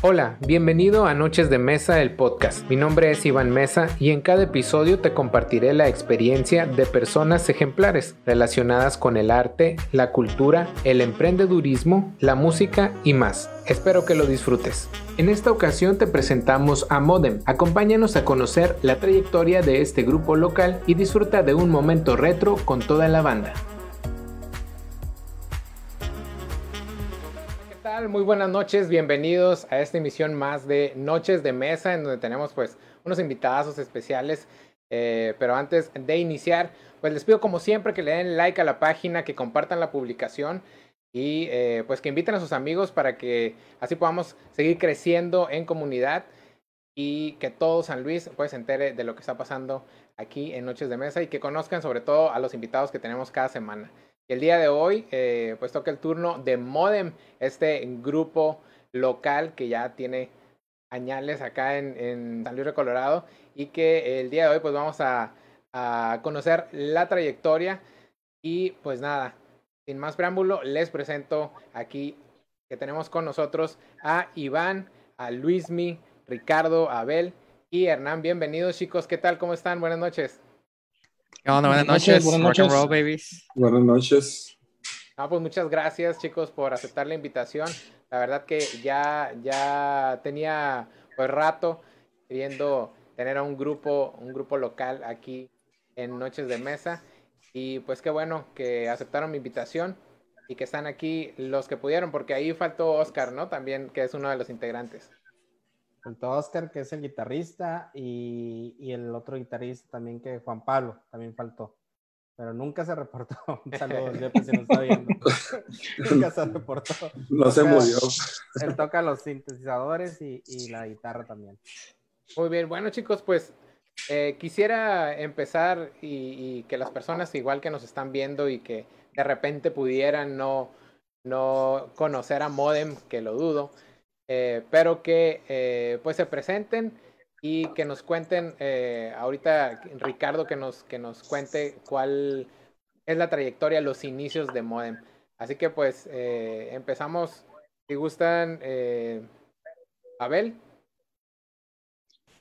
Hola, bienvenido a Noches de Mesa, el podcast. Mi nombre es Iván Mesa y en cada episodio te compartiré la experiencia de personas ejemplares relacionadas con el arte, la cultura, el emprendedurismo, la música y más. Espero que lo disfrutes. En esta ocasión te presentamos a Modem. Acompáñanos a conocer la trayectoria de este grupo local y disfruta de un momento retro con toda la banda. Muy buenas noches, bienvenidos a esta emisión más de Noches de Mesa, en donde tenemos pues unos invitados especiales. Eh, pero antes de iniciar, pues les pido como siempre que le den like a la página, que compartan la publicación y eh, pues que inviten a sus amigos para que así podamos seguir creciendo en comunidad y que todo San Luis pues se entere de lo que está pasando aquí en Noches de Mesa y que conozcan sobre todo a los invitados que tenemos cada semana. El día de hoy, eh, pues toca el turno de Modem, este grupo local que ya tiene añales acá en, San Luis de Colorado y que el día de hoy pues vamos a, a conocer la trayectoria y pues nada, sin más preámbulo, les presento aquí que tenemos con nosotros a Iván, a Luismi, Ricardo, Abel y Hernán. Bienvenidos chicos, ¿qué tal? ¿Cómo están? Buenas noches. Buenas noches. Buenas noches. Rock babies. Buenas noches. pues muchas gracias, chicos, por aceptar la invitación. La verdad que ya, ya tenía pues rato queriendo tener a un grupo, un grupo local aquí en Noches de Mesa. Y pues qué bueno que aceptaron mi invitación y que están aquí los que pudieron, porque ahí faltó Oscar, ¿no? También, que es uno de los integrantes. Faltó Oscar, que es el guitarrista, y, y, el otro guitarrista también, que Juan Pablo, también faltó. Pero nunca se reportó. Un saludo, Jeppe, si nos está viendo. nunca se reportó. No se murió. Él toca los sintetizadores y, y, la guitarra también. Muy bien, bueno chicos, pues eh, quisiera empezar y, y, que las personas igual que nos están viendo y que de repente pudieran no, no conocer a Modem, que lo dudo, eh, pero que eh, pues se presenten y que nos cuenten eh, ahorita Ricardo que nos que nos cuente cuál es la trayectoria, los inicios de Modem. Así que pues empezamos, si gustan, Abel,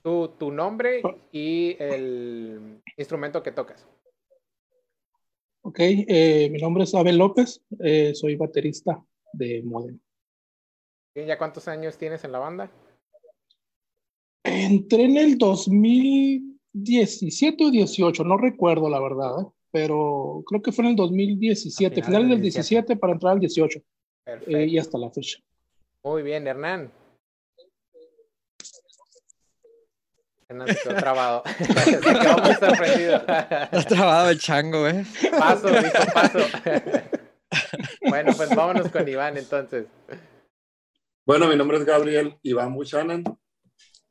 tu, tu nombre y el instrumento que tocas. Ok, mi nombre es Abel López, soy baterista de Modem. ¿Ya cuántos años tienes en la banda? Entré en el 2017 o 18, no recuerdo la verdad, ¿eh? pero creo que fue en el 2017, final, del 17 para entrar al 18. Eh, y hasta la fecha. Muy bien, Hernán. Hernán se quedó trabado. se quedó muy sorprendido. Está trabado el chango, ¿eh? Paso, dijo paso. bueno, pues vámonos con Iván entonces. Bueno, mi nombre es Gabriel Iván Buchanan.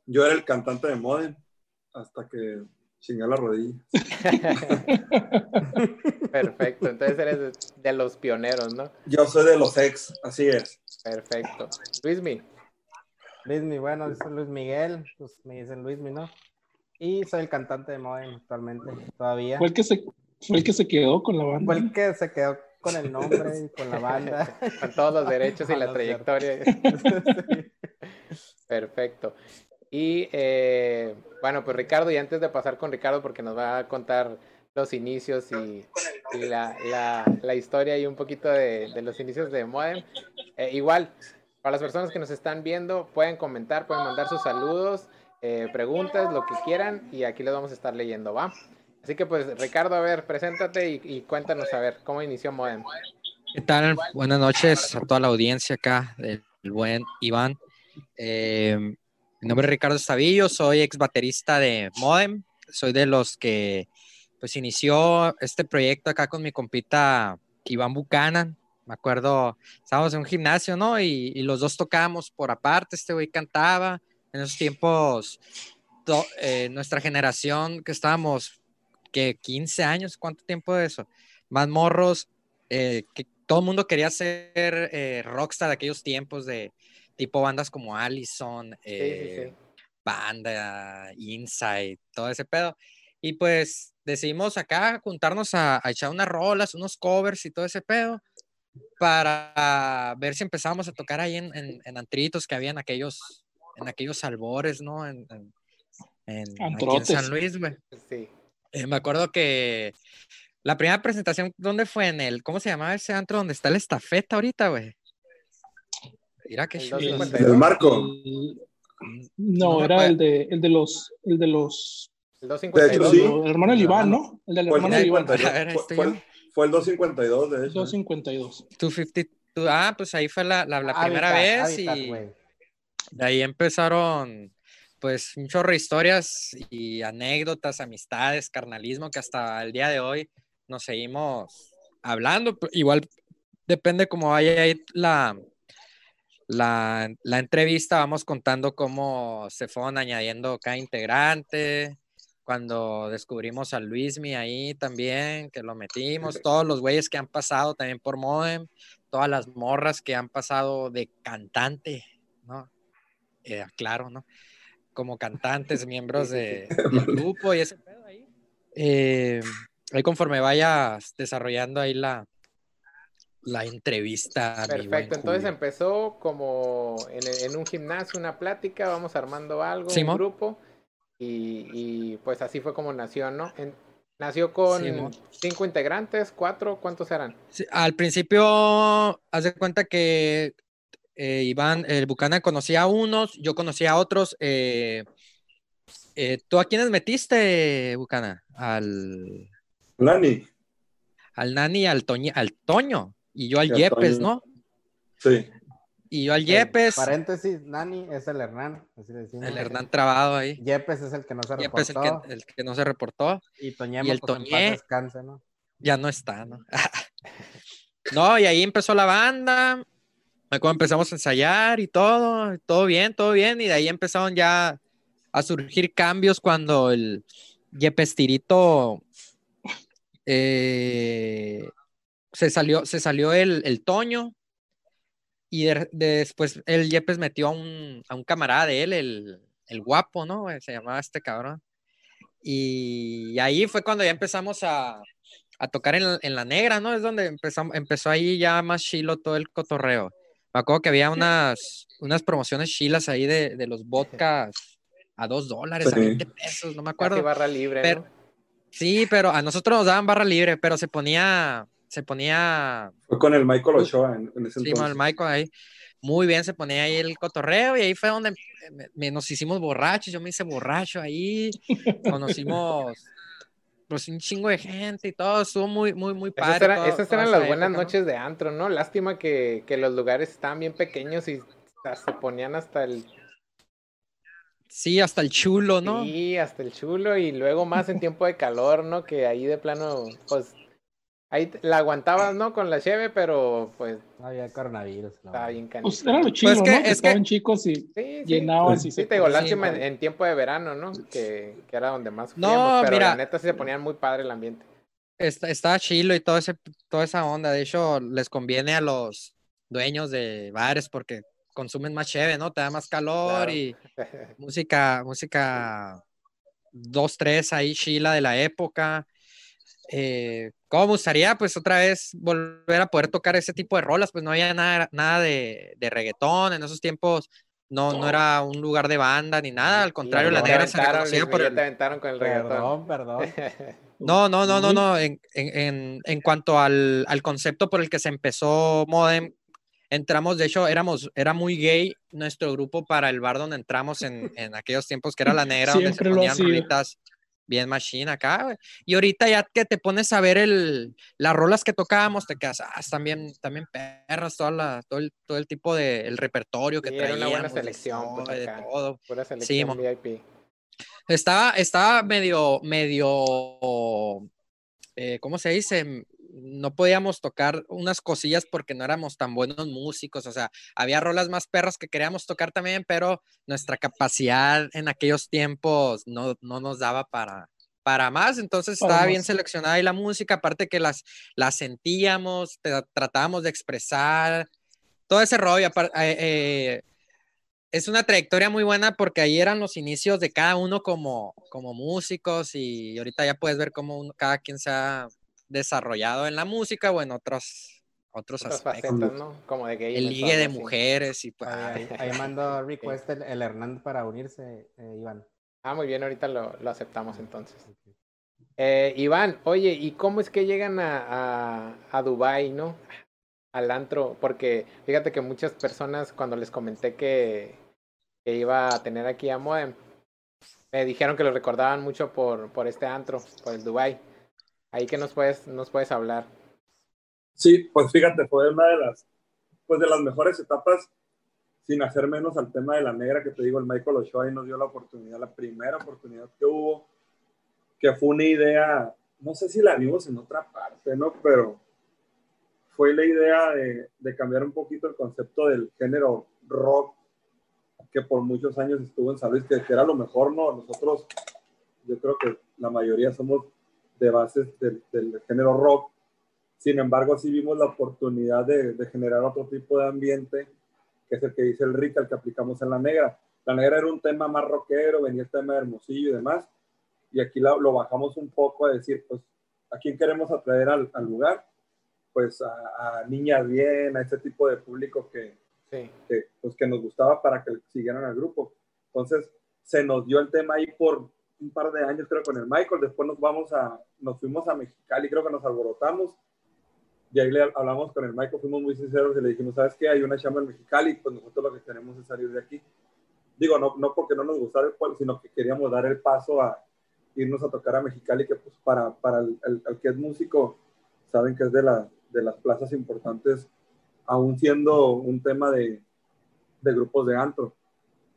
Yo era el cantante de Modem hasta que chingué la rodilla. Perfecto, entonces eres de los pioneros, ¿no? Yo soy de los ex, así es. Perfecto. Luismi. Luismi, bueno, soy Luis Miguel, pues me dicen Luismi, ¿no? Y soy el cantante de Modem actualmente, todavía. Fue el que se, fue el que se quedó con la banda. Fue el que se quedó con el nombre y con la banda. con todos los derechos y la trayectoria. Perfecto. Y eh, bueno, pues Ricardo, y antes de pasar con Ricardo, porque nos va a contar los inicios y, la, la, historia y un poquito de, los inicios de Modem, eh, igual, para las personas que nos están viendo, pueden comentar, pueden mandar sus saludos, eh, preguntas, lo que quieran, y aquí les vamos a estar leyendo, ¿va? Así que pues Ricardo, a ver, preséntate y, cuéntanos a ver cómo inició Modem. ¿Qué tal? Buenas noches a toda la audiencia acá del buen Iván. Eh, mi nombre es Ricardo Estavillo, soy ex baterista de Modem. Soy de los que pues inició este proyecto acá con mi compita Iván Buchanan. Me acuerdo, estábamos en un gimnasio, ¿no? Y, y los dos tocábamos por aparte, este güey cantaba. En esos tiempos, eh, nuestra generación que estábamos que 15 años, ¿cuánto tiempo de eso? Más morros, eh, que todo el mundo quería ser eh, rockstar de aquellos tiempos de tipo bandas como Allison, eh, Banda, Inside, todo ese pedo. Y pues decidimos acá juntarnos a, echar unas rolas, unos covers y todo ese pedo. para ver si empezábamos a tocar ahí en, en, antritos que habían aquellos, en aquellos albores, ¿no? En, en, San Luis, güey. Sí. Eh, me acuerdo que la primera presentación, ¿dónde fue? En el, ¿cómo se llamaba ese antro donde está la estafeta ahorita, güey? Mira que el, marco. no, era el de, el de los, el de los. El 252. El hermano del Iván, ¿no? El del hermano de Iván. Fue, fue, el 252, de hecho. 252. 252. Ah, pues ahí fue la, la, primera vez y de ahí empezaron pues un chorro de historias y anécdotas, amistades, carnalismo que hasta el día de hoy nos seguimos hablando. Igual depende cómo vaya la, la, la, entrevista, vamos contando cómo se fueron añadiendo cada integrante. Cuando descubrimos a Luismi ahí también, que lo metimos, todos los güeyes que han pasado también por Modem, todas las morras que han pasado de cantante, ¿no? Eh, claro, ¿no? Como cantantes, miembros de, del grupo y ese pedo ahí. Eh, ahí conforme vayas desarrollando ahí la, la entrevista. Perfecto, entonces empezó como en, un gimnasio, una plática, vamos armando algo, un grupo, y, pues así fue como nació, ¿no? nació con cinco integrantes, cuatro, ¿cuántos eran? al principio, haz de cuenta que eh, Iván, el Bucana conocía a unos, yo conocía a otros. Eh, eh, ¿Tú a quiénes metiste, Bucana? Al... Nani. Al Nani, al, al Toño. Y yo al Yepes, ¿no? Sí. Y yo al Yepes. paréntesis, Nani es el Hernán. El Hernán trabado ahí. Yepes es el que no se reportó. Yepes es el que, no se reportó. Y, Toñemo, y el pues, Toñé descanse, ¿no? Ya no está, ¿no? no, y ahí empezó la banda. Cuando empezamos a ensayar y todo, todo bien, todo bien. Y de ahí empezaron ya a surgir cambios cuando el Yepes Tirito eh, se salió, se salió el, el Toño y después el Yepes metió a un, a un camarada de él, el, el, guapo, ¿no? Se llamaba este cabrón. Y ahí fue cuando ya empezamos a, a tocar en, en, la negra, ¿no? Es donde empezó, empezó ahí ya más chilo todo el cotorreo. Me acuerdo que había unas, unas promociones chilas ahí de, de los vodkas a dos dólares, a 20 pesos, no me acuerdo. barra libre, pero, Sí, pero a nosotros nos daban barra libre, pero se ponía se ponía... Fue con el Michael Ochoa en, ese sí, con el Michael ahí. Muy bien, se ponía ahí el cotorreo y ahí fue donde nos hicimos borrachos, yo me hice borracho ahí, conocimos pues un chingo de gente y todo, estuvo muy, muy, muy padre. Esas, eran las buenas noches de antro, ¿no? Lástima que, que los lugares estaban bien pequeños y se ponían hasta el Sí, hasta el chulo, ¿no? Sí, hasta el chulo y luego más en tiempo de calor, ¿no? Que ahí de plano, pues Ahí la aguantabas, ¿no? Con la cheve, pero pues. Había coronavirus. Estaba bien canijo. Pues era lo chido, pues ¿no? Que, estaban chicos y sí, llenaban. Sí, te digo, lástima en, tiempo de verano, ¿no? Que, que era donde más no, pero la neta sí se ponían muy padre el ambiente. Está, estaba chilo y todo ese, toda esa onda. De hecho, les conviene a los dueños de bares porque consumen más cheve, ¿no? Te da más calor y música, música dos, tres ahí chila de la época. Eh, ¿Cómo me gustaría, pues, otra vez volver a poder tocar ese tipo de rolas? Pues no había nada, nada de, de reggaetón en esos tiempos. No, no, era un lugar de banda ni nada, al contrario, la negra se reconocía por el... te aventaron con el reggaetón. Perdón, perdón. No, no, no, no, no. En, en, en cuanto al, al, concepto por el que se empezó Modem, entramos, de hecho, éramos, era muy gay nuestro grupo para el bar donde entramos en, en aquellos tiempos que era la negra, donde se ponían rolitas bien machine acá, güey. Y ahorita ya que te pones a ver el, las rolas que tocábamos, te quedas, ah, también, también perras, toda la, todo, el, todo el tipo de, el repertorio que sí, traíamos. una buena selección, pues, de todo. Pura selección VIP. Estaba, estaba medio, medio, eh, ¿cómo se dice? No podíamos tocar unas cosillas porque no éramos tan buenos músicos, o sea, había rolas más perras que queríamos tocar también, pero nuestra capacidad en aquellos tiempos no, no nos daba para, para más, entonces estaba bien seleccionada ahí la música, aparte que las, las sentíamos, tratábamos de expresar, todo ese rollo, eh, eh, es una trayectoria muy buena porque ahí eran los inicios de cada uno como, como músicos y ahorita ya puedes ver cómo cada quien se ha desarrollado en la música o en otros, otros aspectos. ¿no? Como de El ligue de mujeres y ahí, ahí, mandó request el, el, Hernán para unirse, eh, Iván. Ah, muy bien, ahorita lo, lo aceptamos entonces. Eh, Iván, oye, ¿y cómo es que llegan a, a, a Dubai, no? Al antro, porque fíjate que muchas personas cuando les comenté que, que iba a tener aquí a Modem, me dijeron que lo recordaban mucho por, por este antro, por el Dubai. Ahí que nos puedes, nos puedes hablar. Sí, pues fíjate, fue una de las, pues de las mejores etapas, sin hacer menos al tema de la negra, que te digo, el Michael Ochoa nos dio la oportunidad, la primera oportunidad que hubo, que fue una idea, no sé si la vimos en otra parte, ¿no? Pero fue la idea de, de cambiar un poquito el concepto del género rock, que por muchos años estuvo en San que era lo mejor, ¿no? Nosotros, yo creo que la mayoría somos de bases del, del género rock, sin embargo, sí vimos la oportunidad de, de, generar otro tipo de ambiente, que es el que dice el Rica, el que aplicamos en la negra. La negra era un tema más rockero, venía el tema de Hermosillo y demás, y aquí lo, lo bajamos un poco a decir, pues, ¿a quién queremos atraer al, al lugar? Pues a, a, niñas bien, a ese tipo de público que, sí. que, pues, que nos gustaba para que siguieran al grupo. Entonces, se nos dio el tema ahí por un par de años, creo, con el Michael. Después nos vamos a, nos fuimos a Mexicali, creo que nos alborotamos y ahí le hablamos con el Michael, fuimos muy sinceros y le dijimos, ¿sabes qué? Hay una chamba en Mexicali, pues nosotros lo que queremos es salir de aquí. Digo, no, no porque no nos gustara el pueblo, sino que queríamos dar el paso a irnos a tocar a Mexicali, que pues para, para el, el, el que es músico, saben que es de, la, de las plazas importantes, aún siendo un tema de, de grupos de antro.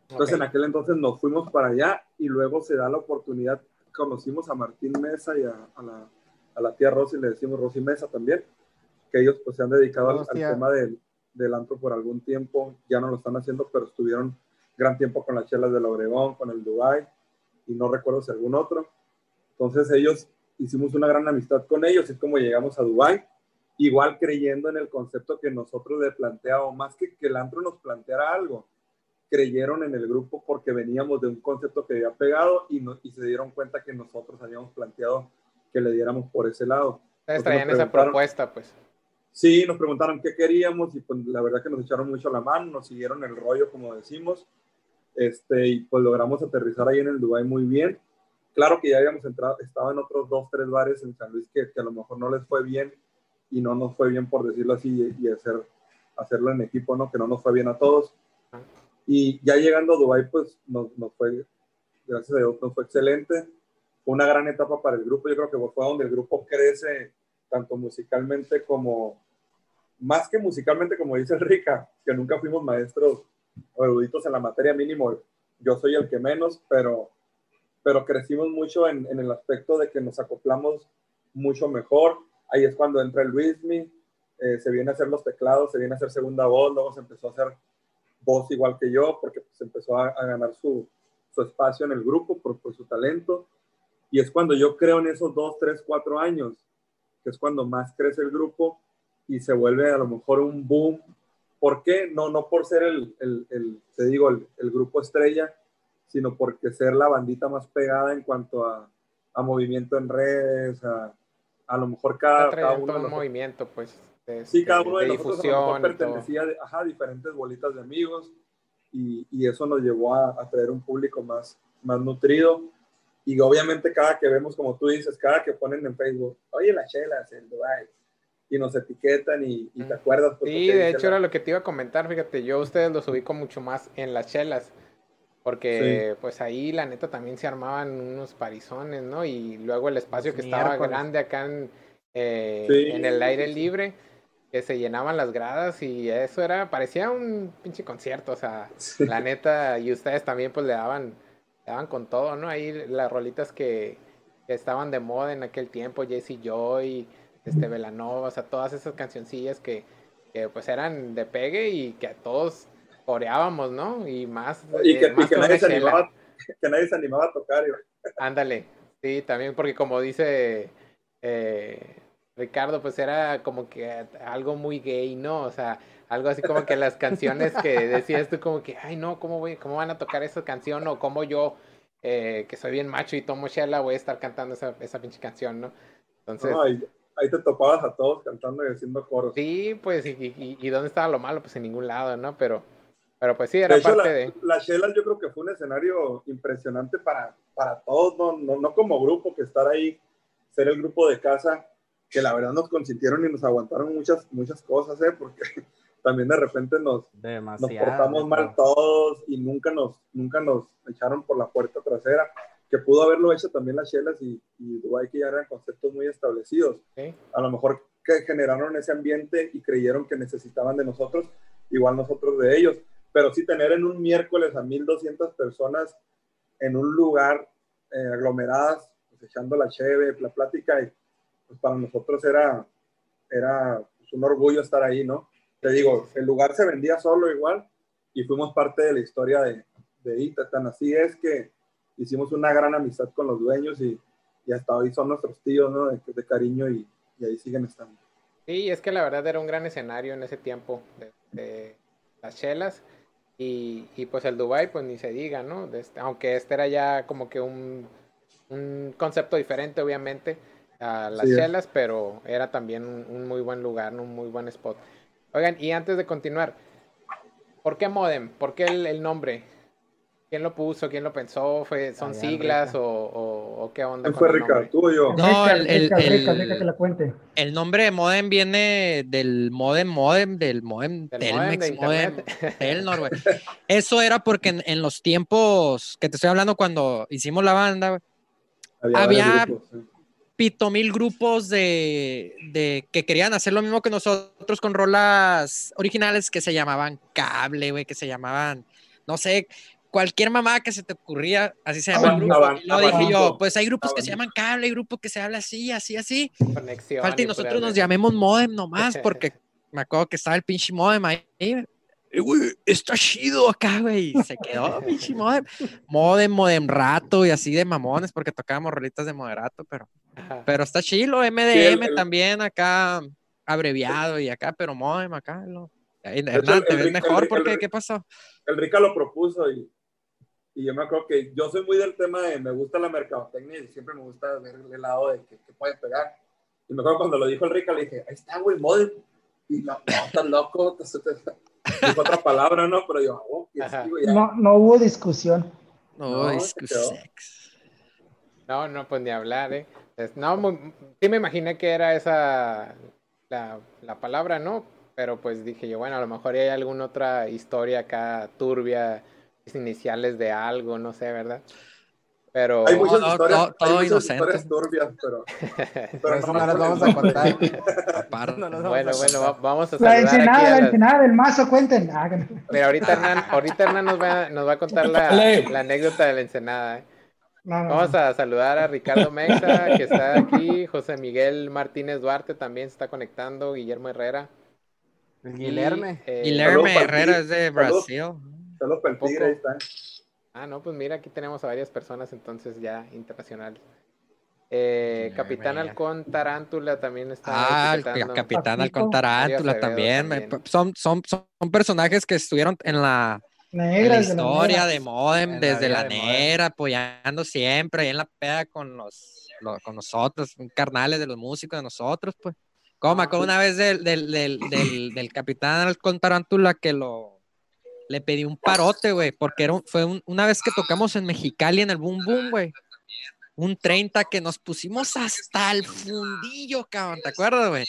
Entonces okay. en aquel entonces nos fuimos para allá y luego se da la oportunidad, conocimos a Martín Mesa y a, a la, a la tía Rosy, le decimos Rosy Mesa también, que ellos pues se han dedicado al, al, tema del, del antro por algún tiempo, ya no lo están haciendo, pero estuvieron gran tiempo con las chelas del Obregón, con el Dubai, y no recuerdo si algún otro. Entonces ellos, hicimos una gran amistad con ellos, es como llegamos a Dubai, igual creyendo en el concepto que nosotros le planteábamos, más que que el antro nos planteara algo, creyeron en el grupo porque veníamos de un concepto que había pegado y, no, y se dieron cuenta que nosotros habíamos planteado que le diéramos por ese lado. Ustedes traían esa propuesta, pues. Sí, nos preguntaron qué queríamos y pues la verdad que nos echaron mucho la mano, nos siguieron el rollo, como decimos, este, y pues logramos aterrizar ahí en el Dubai muy bien. Claro que ya habíamos entrado, estado en otros dos, tres bares en San Luis que, que a lo mejor no les fue bien y no nos fue bien, por decirlo así, y, y hacer, hacerlo en equipo, ¿no? Que no nos fue bien a todos. Y ya llegando a Dubai, pues nos, nos fue, gracias a Dios, nos fue excelente. Fue una gran etapa para el grupo. Yo creo que fue donde el grupo crece tanto musicalmente como, más que musicalmente, como dice Rica, que nunca fuimos maestros o eruditos en la materia mínimo. Yo soy el que menos, pero, pero crecimos mucho en, en el aspecto de que nos acoplamos mucho mejor. Ahí es cuando entra el Luismi, eh, se viene a hacer los teclados, se viene a hacer segunda voz, luego se empezó a hacer igual que yo, porque pues, empezó a, a ganar su, su, espacio en el grupo por, por, su talento. Y es cuando yo creo en esos dos, tres, cuatro años, que es cuando más crece el grupo y se vuelve a lo mejor un boom. ¿Por qué? No, no por ser el, el, el te digo, el, el, grupo estrella, sino porque ser la bandita más pegada en cuanto a, a movimiento en redes, a, a lo mejor cada, cada uno... Un movimiento, pues. De, sí, cada uno de, de nosotros a pertenecía ajá, a diferentes bolitas de amigos y, y eso nos llevó a, a, traer un público más, más nutrido. Y obviamente cada que vemos, como tú dices, cada que ponen en Facebook, oye, las chelas, el Dubai, y nos etiquetan y, y te acuerdas. Pues, sí, de hecho era lo que te iba a comentar, fíjate, yo a ustedes los ubico mucho más en las chelas, porque sí. pues ahí la neta también se armaban unos parizones, ¿no? Y luego el espacio que estaba grande acá en, eh, sí. en el aire libre que se llenaban las gradas y eso era, parecía un pinche concierto, o sea, sí. la neta, y ustedes también pues le daban, le daban con todo, ¿no? Ahí las rolitas que, que estaban de moda en aquel tiempo, Jesse Joy, este Velanova, o sea, todas esas cancioncillas que, que, pues eran de pegue y que a todos coreábamos, ¿no? Y más... Y que, eh, más y que, nadie, se animaba, que nadie se animaba a tocar. Ándale, sí, también porque como dice... Eh, Ricardo, pues era como que algo muy gay, ¿no? O sea, algo así como que las canciones que decías tú como que, ay, no, ¿cómo, voy, cómo van a tocar esa canción? O cómo yo, eh, que soy bien macho y tomo chela, voy a estar cantando esa, esa pinche canción, ¿no? Entonces... No, ahí, ahí te topabas a todos cantando y haciendo coros. Sí, pues, y, y, dónde estaba lo malo? Pues en ningún lado, ¿no? Pero, pero pues sí, era parte de... La Chelas yo creo que fue un escenario impresionante para, para todos, no, no, no, como grupo, que estar ahí, ser el grupo de casa, que la verdad nos consintieron y nos aguantaron muchas, muchas cosas, ¿eh? Porque también de repente nos, nos portamos mal todos y nunca nos, nunca nos echaron por la puerta trasera que pudo haberlo hecho también las Chelas y, y Dubai, que ya eran conceptos muy establecidos. A lo mejor que generaron ese ambiente y creyeron que necesitaban de nosotros, igual nosotros de ellos. Pero sí tener en un miércoles a 1.200 personas en un lugar eh, aglomeradas, pues, echando la cheve, la plática, y pues para nosotros era, era pues, un orgullo estar ahí, ¿no? Te digo, el lugar se vendía solo igual y fuimos parte de la historia de, de Ita. Tan así es que hicimos una gran amistad con los dueños y, y hasta hoy son nuestros tíos, ¿no? De, de cariño y, y, ahí siguen estando. Sí, es que la verdad era un gran escenario en ese tiempo de, las chelas y, y, pues el Dubai, pues ni se diga, ¿no? Este, aunque este era ya como que un, un concepto diferente, obviamente, a las chelas, pero era también un, un, muy buen lugar, un muy buen spot. Oigan, y antes de continuar, ¿por qué Modem? ¿Por qué el, el nombre? ¿Quién lo puso? ¿Quién lo pensó? ¿Fue, ¿Son siglas o, o, qué onda? fue Ricardo? ¿Tú yo? No, el, el, el, el, nombre de modem viene del modem, modem, del modem, del Telmex, modem, Telnor, güey. Eso era porque en, en, los tiempos que te estoy hablando cuando hicimos la banda, había, había pito mil grupos de, de, que querían hacer lo mismo que nosotros con rolas originales que se llamaban cable, güey, que se llamaban, no sé, cualquier mamá que se te ocurría, así se llama el lo dije yo, pues hay grupos que se llaman cable, hay grupos que se habla así, así, así. Conexión Falta y nosotros nos llamemos modem nomás, porque me acuerdo que estaba el pinche modem ahí. Eh, güey, está chido acá, güey. Se quedó pinche modem. Modem, modem rato y así de mamones, porque tocábamos rolitas de moderato, pero, pero está chido. MDM también acá, abreviado y acá, pero modem acá. Lo... Hernán, ¿te ves mejor? porque ¿Qué pasó? El Rica lo propuso y y yo me acuerdo que yo soy muy del tema de me gusta la mercadotecnia y siempre me gusta ver el lado de que, puede pegar. Y me acuerdo cuando lo dijo el Rica, le dije, ahí está, güey, modem. Y no, no, estás loco. Dijo otra palabra, ¿no? Pero yo, oh, No, no hubo discusión. No, hubo discusión. No, no, pues ni hablar, ¿eh? No, sí me imaginé que era esa la, la palabra, ¿no? Pero pues dije yo, bueno, a lo mejor hay alguna otra historia acá turbia iniciales de algo, no sé, ¿verdad? Pero hay muchas historias, todo, todo hay muchas historias turbias, pero, pero no, las vamos a contar. bueno, bueno, vamos a saludar La ensenada, aquí la ensenada del mazo, cuenten. Ah, Mira, ahorita Hernán, ahorita Hernán nos, va, nos va a contar la, la anécdota de la ensenada. ¿eh? No, no, Vamos a saludar a Ricardo Mexa, que está aquí, José Miguel Martínez Duarte también se está conectando, Guillermo Herrera. Guillermo. Eh, Guillermo Herrera es de Brasil. Solo para el ahí está. Ah, no, pues mira, aquí tenemos a varias personas entonces ya internacionales. Eh, Capitán Halcón Tarántula también está. Ah, el Capitán Halcón Tarántula también. Son, son, son personajes que estuvieron en la, historia de, Modem desde la, negra, apoyando siempre en la peda con los, con nosotros, carnales de los músicos de nosotros, pues. Como me acuerdo una vez del, del, del, del Capitán Halcón Tarántula que lo le pedí un parote, güey, porque era fue una vez que tocamos en Mexicali en el Boom Boom, güey. Un 30 que nos pusimos hasta el fundillo, cabrón, ¿te acuerdas, güey?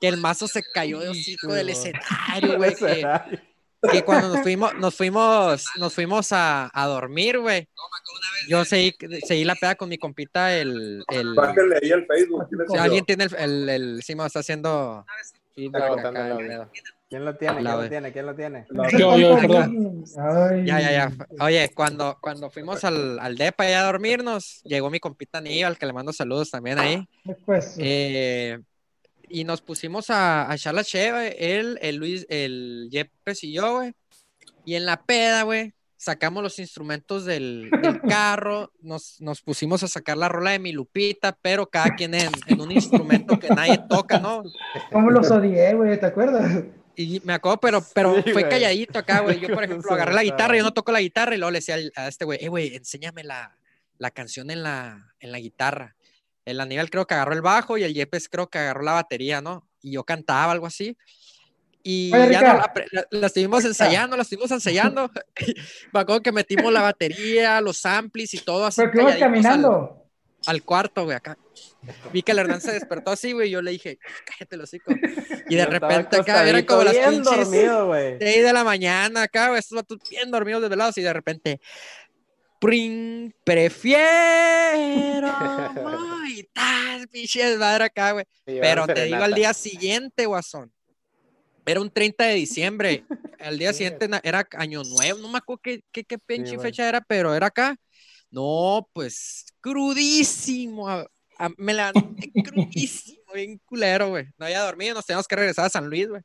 Que el mazo se cayó de hocico del escenario, güey. Que, cuando nos fuimos, nos fuimos, nos fuimos a, a dormir, güey. Yo seguí, seguí la peda con mi compita el. el... ahí el Facebook. Si alguien tiene el, el, el, sí, me está haciendo. ¿Quién lo tiene? ¿Quién lo tiene? ¿Quién lo tiene? Yo, yo, perdón. Ya, ya, ya. Oye, cuando, cuando fuimos al, al DEPA ya a dormirnos, llegó mi compita Aníbal, que le mando saludos también ahí. Después. Eh, y nos pusimos a, a echar la cheve, él, el Luis, el Yepes y yo, güey. Y en la peda, güey, sacamos los instrumentos del, del carro, nos, nos, pusimos a sacar la rola de mi Lupita, pero cada quien en, en un instrumento que nadie toca, ¿no? ¿Cómo los odié, güey? ¿Te acuerdas? Y me acuerdo, pero, pero fue calladito acá, güey. Yo, por ejemplo, agarré la guitarra, yo no toco la guitarra y luego le decía a este güey, eh, güey, enséñame la, la canción en la, en la guitarra. El Aníbal creo que agarró el bajo y el Yepes creo que agarró la batería, ¿no? Y yo cantaba algo así. Y ya no, la, la, estuvimos ensayando, la estuvimos ensayando. Me acuerdo que metimos la batería, los amplis y todo así. Pero que caminando. Al, cuarto, güey, acá. Vi que el Hernán se despertó así, güey, y yo le dije, cállate los hocico. Y de repente acá era como las pinches dormido, güey. de la mañana acá, güey, estos vatos bien dormidos desvelados y de repente, pring, prefiero y tal, madre acá, güey. Pero te digo al día siguiente, guasón. Era un 30 de diciembre. Al día siguiente era año nuevo. No me acuerdo qué, qué, qué pinche fecha era, pero era acá. No, pues crudísimo. me la crudísimo, bien culero, güey. No había dormido, nos teníamos que regresar a San Luis, güey.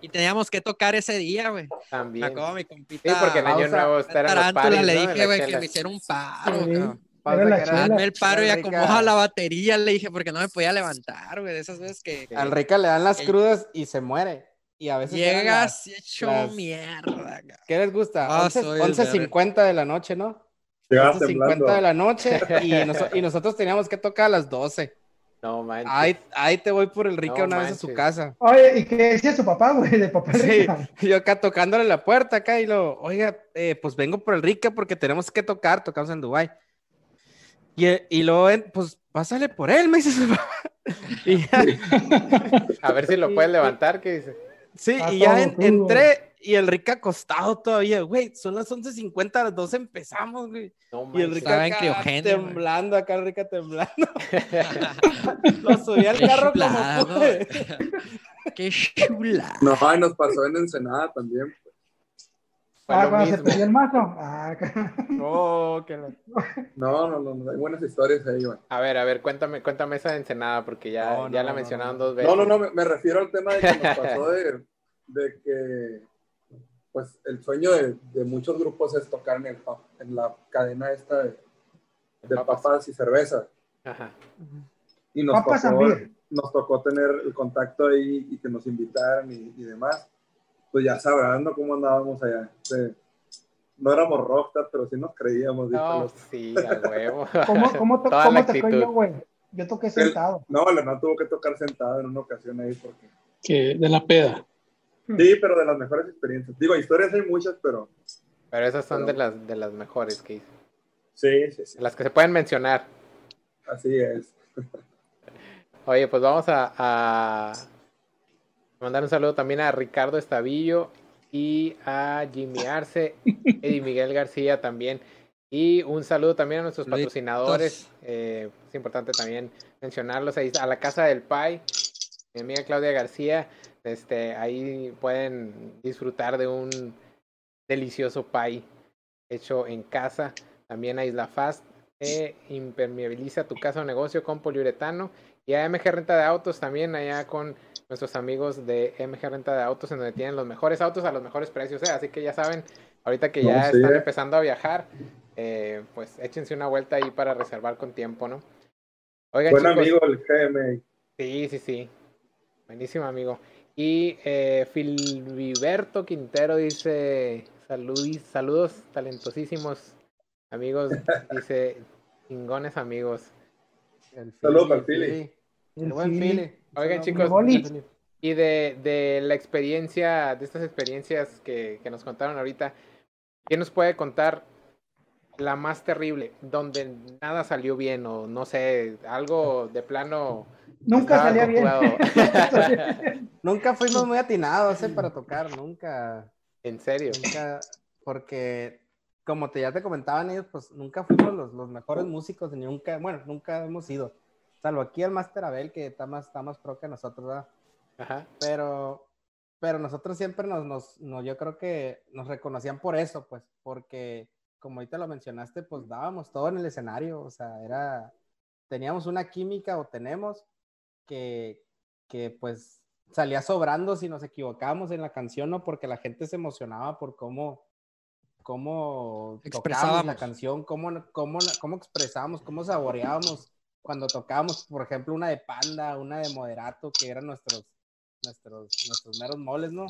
Y teníamos que tocar ese día, güey. También. Me acuerdo mi compita. Sí, porque en Año Nuevo estarán los Le dije, güey, que me hiciera un paro, güey. Hazme el paro y acomoda la batería, le dije, porque no me podía levantar, güey. De esas veces que. Al Rica le dan las crudas y se muere. Y a veces. Llegas y hecho mierda. ¿Qué les gusta? Ah, 11.50 de la noche, ¿no? 11.50 de la noche y, y, nosotros teníamos que tocar a las 12. No manches. Ahí, ahí te voy por el Rica una vez a su casa. Oye, ¿y qué decía su papá, güey? De papá sí, yo acá tocándole la puerta acá y lo, oiga, eh, pues vengo por el Rica porque tenemos que tocar, tocamos en Dubai. Y, y luego, pues pásale por él, me dice su papá. Y a ver si lo puedes levantar, ¿qué dice? Sí, y ya entré y el Rick acostado todavía, güey, son las 11.50, a las 12 empezamos, güey. y el Rick acá temblando, acá el Rick temblando. Lo subí al carro como Qué chula. No, y nos pasó en Ensenada también. Ah, cuando se perdió el mazo. Ah, oh, qué no, no, no, no, hay buenas historias ahí, güey. A ver, a ver, cuéntame, cuéntame esa de Ensenada, porque ya, ya la mencionaron dos veces. No, no, no, me, refiero al tema de que nos pasó de, de que, pues, el sueño de, de, muchos grupos es tocar en, el, en la cadena esta de, de papas. y cerveza. Ajá. Y nos tocó, nos tocó tener el contacto ahí y que nos invitaran y, y demás pues ya sabrán ¿no? cómo andábamos allá. no éramos rockstar, pero sí nos creíamos. No, sí, a huevo. ¿Cómo, cómo, cómo te yo, güey? Yo toqué sentado. no, no tuvo que tocar sentado en una ocasión ahí porque... Que de la peda. Sí, pero de las mejores experiencias. Digo, historias hay muchas, pero... Pero esas son de, las, de las mejores que hice. Sí, sí, sí. Las que se pueden mencionar. Así es. Oye, pues vamos a, Mandar un saludo también a Ricardo Estavillo y a Jimmy Arce, y Miguel García también. Y un saludo también a nuestros patrocinadores. Eh, es importante también mencionarlos ahí a la Casa del Pai, mi amiga Claudia García. Este, ahí pueden disfrutar de un delicioso pie hecho en casa. También a Isla Fast, eh, impermeabiliza tu casa o negocio con poliuretano. Y a MG Renta de Autos también allá con nuestros amigos de MG Renta de Autos, en donde tienen los mejores autos a los mejores precios. ¿eh? Así que ya saben, ahorita que ya están empezando a viajar, eh, pues échense una vuelta ahí para reservar con tiempo, ¿no? Oigan, Buen amigo el GM. Sí, sí, sí. Buenísimo amigo. Y eh, Filviberto Quintero dice, saludos talentosísimos amigos, dice, chingones amigos. Saludos al Fili. El buen. Oigan, chicos, y de, de, la experiencia, de estas experiencias que, que, nos contaron ahorita, ¿quién nos puede contar la más terrible, donde nada salió bien o no sé, algo de plano? Nunca salía bien. nunca fuimos muy atinados ¿eh? para tocar, nunca. ¿En serio? Nunca, porque como te, ya te comentaban ellos, pues nunca fuimos los, los mejores músicos, ni nunca, bueno, nunca hemos ido Salvo aquí el Master Abel, que está más, está más pro que nosotros, ¿verdad? Ajá. Pero, pero nosotros siempre nos, nos, no, yo creo que nos reconocían por eso, pues, porque como ahorita lo mencionaste, pues dábamos todo en el escenario, o sea, era, teníamos una química o tenemos que, que pues salía sobrando si nos equivocábamos en la canción, ¿no? Porque la gente se emocionaba por cómo, cómo tocábamos la canción, cómo, cómo, cómo expresábamos, cómo saboreábamos cuando tocábamos, por ejemplo, una de Panda, una de Moderato, que eran nuestros, nuestros, nuestros meros moles, ¿no?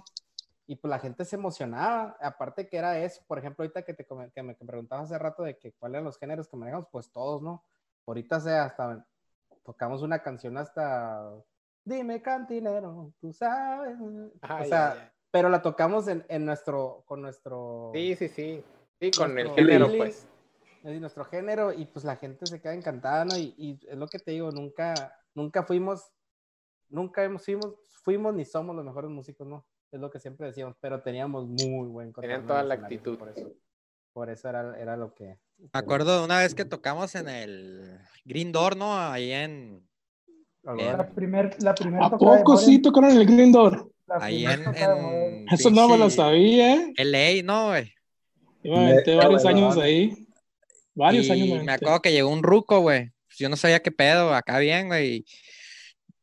Y pues la gente se emocionaba, aparte que era eso, por ejemplo, ahorita que, te, que me, preguntabas hace rato de que cuáles eran los géneros que manejamos, pues todos, ¿no? Ahorita sea hasta tocamos una canción hasta Dime cantinero, tú sabes. o sea, pero la tocamos en, en, nuestro, con nuestro. Sí, sí, sí. Sí, con el género, pues. Es nuestro género, y pues la gente se queda encantada, ¿no? Y, y, es lo que te digo, nunca, nunca fuimos, nunca hemos, fuimos, fuimos ni somos los mejores músicos, ¿no? Es lo que siempre decíamos, pero teníamos muy buen Tenían toda la actitud. Por eso, por eso era, era lo que. Me acuerdo de una vez que tocamos en el Green Door, ¿no? Ahí en. La primer, la primera ¿A poco sí tocaron en el Green Door? Ahí en, Eso no me lo sabía, ¿eh? LA, ¿no, güey? Yo me aventé varios años ahí. Varios años me, me acuerdo que llegó un ruco, güey. Yo no sabía qué pedo, acá bien, güey.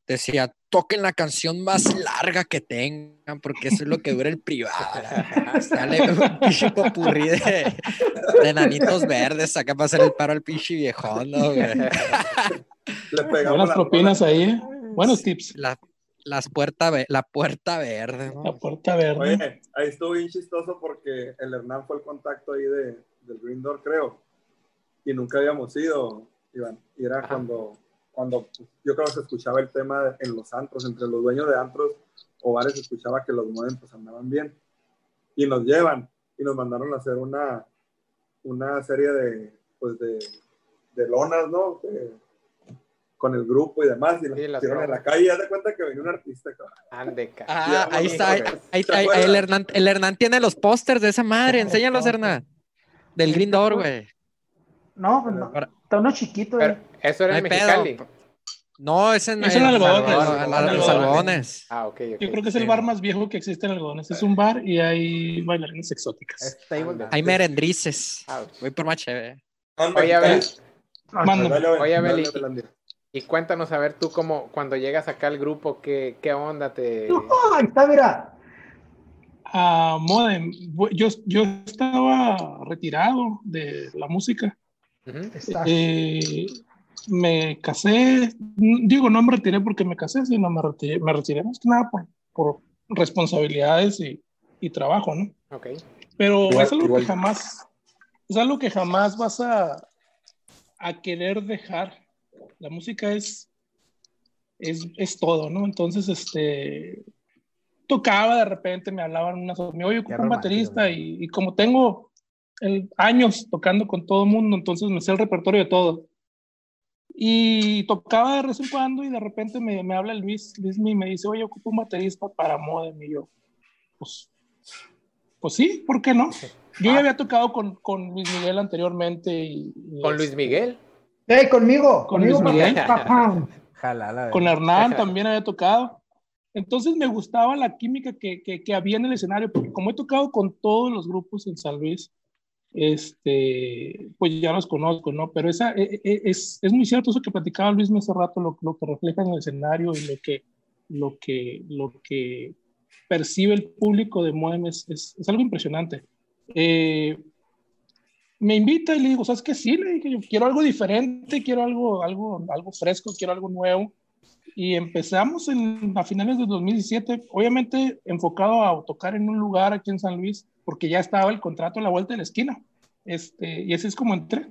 Decía, toquen la canción más larga que tengan, porque eso es lo que dura el privado. Sale un pinche popurrí de, de nanitos verdes acá para hacer el paro al pinche viejón, ¿no, güey? Le pegamos Buenas la propinas ahí, ¿eh? Buenos tips. La, las puerta, la puerta verde, ¿no? La puerta verde. Oye, ahí estuvo bien chistoso porque el Hernán fue el contacto ahí de, del Green Door, creo. Y nunca habíamos ido, Iván. Y era cuando, cuando yo creo que se escuchaba el tema en los antros, entre los dueños de antros o bares se escuchaba que los modem pues andaban bien. Y nos llevan y nos mandaron a hacer una, una serie de, pues de, de lonas, ¿no? De- con el grupo y demás. Y las pusieron en la calle. Y haz de cuenta que venía un artista, cabrón. Ande, ca- Ah, Ya, ahí está. Ahí, ahí- el, Hernán, el Hernán tiene los pósters de esa madre. Enséñalos, Hernán. Del Green Door, güey. No, pues no. Está uno chiquito, Pero eh. eso era No en pedo. Mexicali. No, es en, Es en Algodones. Ah, ok, ok. Yo creo que es el bar más viejo que existe en Algodones. Es un bar y hay bailarines exóticas. Hay merendrices. Ouch. Voy por más chévere. Oye, a ver, Manda. Dale, Oye, dale. y cuéntanos, a ver, tú como cuando llegas acá al grupo, ¿qué, qué onda te... No, ahí está, mira. a Modem. Bu- Yo, yo estaba retirado de la música. Está. Eh, me casé, digo, no me retiré porque me casé, sino me retiré, me retiré más que nada por, por responsabilidades y, y trabajo, ¿no? Ok. Pero Igual- es algo igual. que jamás, es algo que jamás vas a, a querer dejar. La música es, es, es todo, ¿no? Entonces, este, tocaba de repente, me hablaban unas, me oye, ocupo un baterista y, y como tengo el- años tocando con todo el mundo, entonces me sé el repertorio de todo. Y tocaba de vez en cuando y de repente me, me habla Luis, Luis y me dice, oye, ocupo un baterista para Modem. Y yo, pues, pues sí, ¿por qué no? Yo ya había tocado con, con Luis Miguel anteriormente. Y, y ¿Con Luis Miguel? ¡Ey, conmigo! Con conmigo, Luis Miguel. Jalala. con Hernán también había tocado. Entonces me gustaba la química que, que, que había en el escenario, porque como he tocado con todos los grupos en San Luis, este, pues ya los conozco, ¿no? Pero esa, e- e- es, es muy cierto eso que platicaba Luis hace rato, lo, lo que refleja en el escenario y lo que, lo que, lo que percibe el público de Moem es, es, es algo impresionante. Eh, me invita y le digo, ¿sabes qué? Sí, le dije, yo quiero algo diferente, quiero algo, algo, algo fresco, quiero algo nuevo. Y empezamos en, a finales de 2017, obviamente enfocado a tocar en un lugar aquí en San Luis, porque ya estaba el contrato a la vuelta de la esquina. Este, y así es como entré.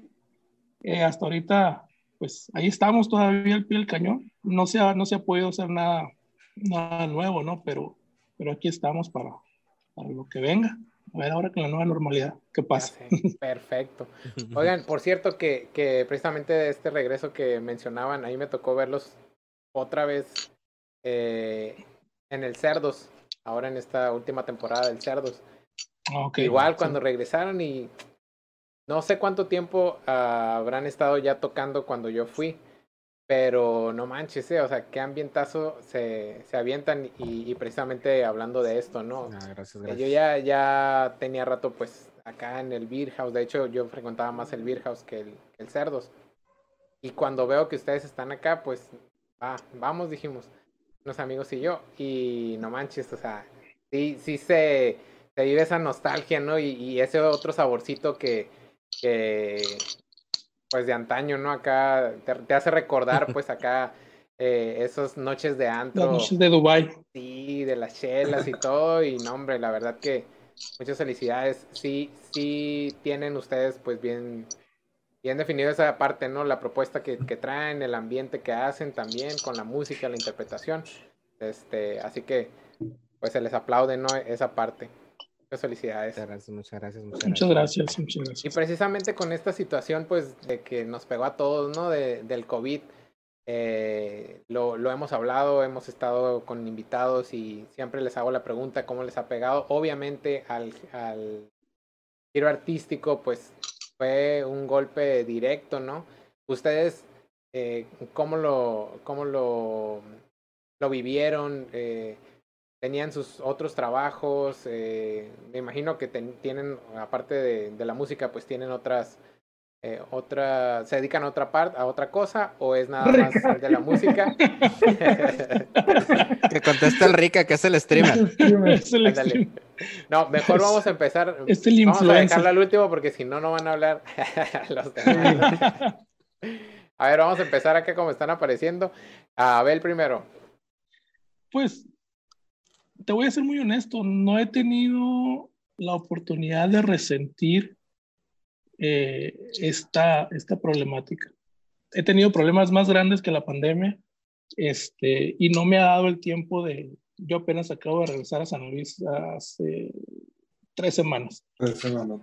Eh, hasta ahorita, pues ahí estamos todavía al pie del cañón. No se ha, no se ha podido hacer nada, nada nuevo, ¿no? Pero, pero aquí estamos para, para lo que venga. A ver ahora con la nueva normalidad, ¿qué pasa? Perfecto. Oigan, por cierto, que, que precisamente de este regreso que mencionaban, ahí me tocó verlos otra vez eh, en el Cerdos, ahora en esta última temporada del Cerdos. Ah. Igual Sí. cuando regresaron y no sé cuánto tiempo ah, habrán estado ya tocando cuando yo fui, pero no manches, eh, o sea, qué ambientazo se, se avientan y, y precisamente hablando de esto, ¿no? Ah, gracias, gracias. Yo ya, ya tenía rato pues acá en el Beer House, de hecho yo frecuentaba más el Beer House que el, que el Cerdos. Y cuando veo que ustedes están acá, pues va, vamos, dijimos, unos amigos y yo. Y no manches, o sea, sí, sí se, se vive esa nostalgia, ¿no? Y, y ese otro saborcito que, que, pues de antaño, ¿no? Acá te, te hace recordar pues acá eh, esas noches de antro. Las noches de Dubai. Sí, de las chelas y todo, y no, hombre, la verdad que muchas felicidades. Sí, sí tienen ustedes, pues bien, y han definido esa parte, ¿no? La propuesta que, que, traen, el ambiente que hacen también, con la música, la interpretación. Este, así que, pues se les aplaude, ¿no? Esa parte. Muchas felicidades. Muchas gracias, muchas gracias. Muchas, gracias. muchas gracias. Y precisamente con esta situación, pues, de que nos pegó a todos, ¿no? De, del COVID, eh, lo, lo, hemos hablado, hemos estado con invitados y siempre les hago la pregunta cómo les ha pegado. Obviamente al, al giro artístico, pues fue un golpe directo, ¿no? Ustedes, eh, ¿cómo, lo, cómo lo, lo vivieron? Eh, ¿Tenían sus otros trabajos? Eh, me imagino que tienen, aparte de, de la música, pues tienen otras eh, otra, se dedican a otra parte, a otra cosa, o es nada más de la música. que conteste el Rica, que es el streamer. no, mejor vamos a empezar. vamos a dejarlo al último porque si no, no van a hablar los demás. A ver, vamos a empezar acá como están apareciendo. A Abel primero. Pues, te voy a ser muy honesto, no he tenido la oportunidad de resentir eh, esta, esta problemática. He tenido problemas más grandes que la pandemia este, y no me ha dado el tiempo de... Yo apenas acabo de regresar a San Luis hace tres semanas.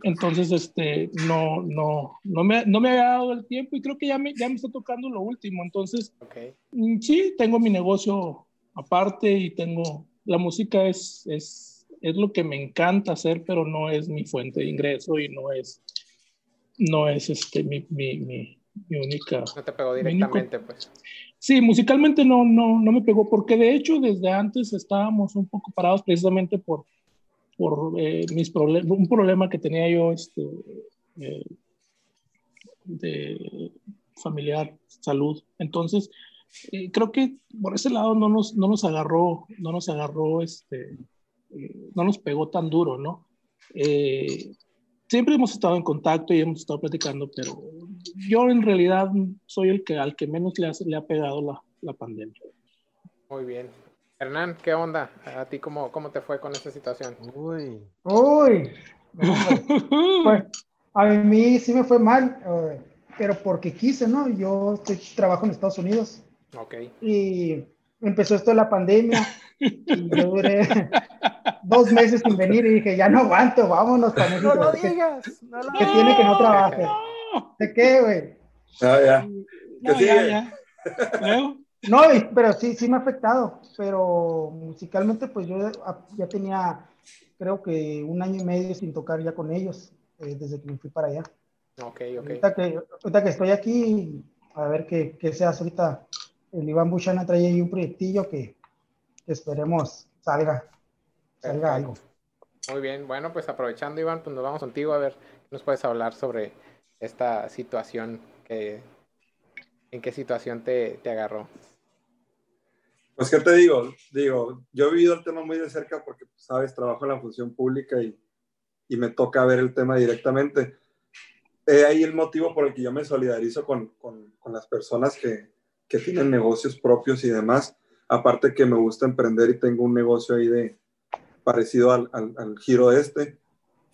Entonces, este, no, no, no me, no me ha dado el tiempo y creo que ya me, ya me está tocando lo último. Entonces, mm, sí, tengo mi negocio aparte y tengo, la música es, es, es lo que me encanta hacer, pero no es mi fuente de ingreso y no es, no es este, mi, mi, mi, única. No te pegó directamente, pues. Sí, musicalmente no, no, no me pegó, porque de hecho desde antes estábamos un poco parados precisamente por, por eh, mis problemas, un problema que tenía yo este, eh, de familiar, salud. Entonces, eh, creo que por ese lado no nos, no nos agarró, no nos agarró, este, no nos pegó tan duro, ¿no? Siempre hemos estado en contacto y hemos estado platicando, pero yo en realidad soy el que al que menos le ha, le ha pegado la, la, pandemia. Muy bien. Hernán, ¿qué onda? ¿A ti cómo, cómo te fue con esta situación? Uy. Uy. pues a mí sí me fue mal, eh, pero porque quise, ¿no? Yo trabajo en Estados Unidos. Ok. Y empezó esto de la pandemia y yo duré dos meses sin venir y dije, ya no aguanto, vámonos para México. No lo digas, no lo Que tiene que no trabaje. ¿De qué, güey? Ah, ya. No, ya, ya. No, pero sí, sí me ha afectado, pero musicalmente pues yo ya tenía, creo que un año y medio sin tocar ya con ellos, eh, desde que me fui para allá. Ok, ok. Ahorita que, ahorita que estoy aquí, a ver qué, qué se hace ahorita. El Iván Buchana trae ahí un proyectillo que, que esperemos salga. Muy bien, bueno, pues aprovechando, Iván, pues nos vamos contigo a ver qué nos puedes hablar sobre esta situación que en qué situación te, te agarró. Pues, ¿qué te digo? Digo, yo he vivido el tema muy de cerca porque, sabes, trabajo en la función pública y, y me toca ver el tema directamente. He ahí el motivo por el que yo me solidarizo con, con, con las personas que, que, tienen negocios propios y demás. Aparte que me gusta emprender y tengo un negocio ahí de, parecido al, al, giro este.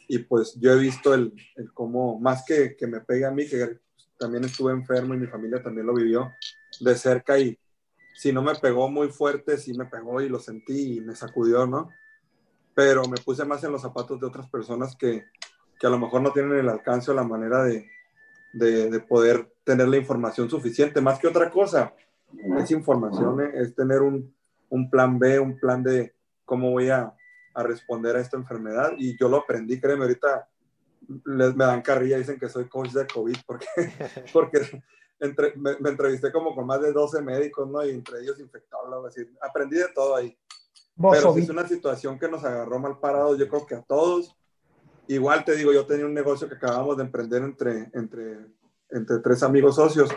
Y pues yo he visto el, el cómo, más que, que me pegue a mí, que también estuve enfermo y mi familia también lo vivió de cerca y si no me pegó muy fuerte, sí me pegó y lo sentí y me sacudió, ¿no? Pero me puse más en los zapatos de otras personas que, que a lo mejor no tienen el alcance o la manera de, de, de, poder tener la información suficiente. Más que otra cosa, es información, es tener un, un plan B, un plan de cómo voy a, a responder a esta enfermedad y yo lo aprendí, créeme, ahorita les, me dan carrilla, dicen que soy coach de COVID porque, porque entre, me, entrevisté como con más de 12 médicos, ¿no? Y entre ellos infectólogos, así, aprendí de todo ahí. Pero es una situación que nos agarró mal parados, yo creo que a todos. Igual te digo, yo tenía un negocio que acabamos de emprender entre, entre, entre tres amigos socios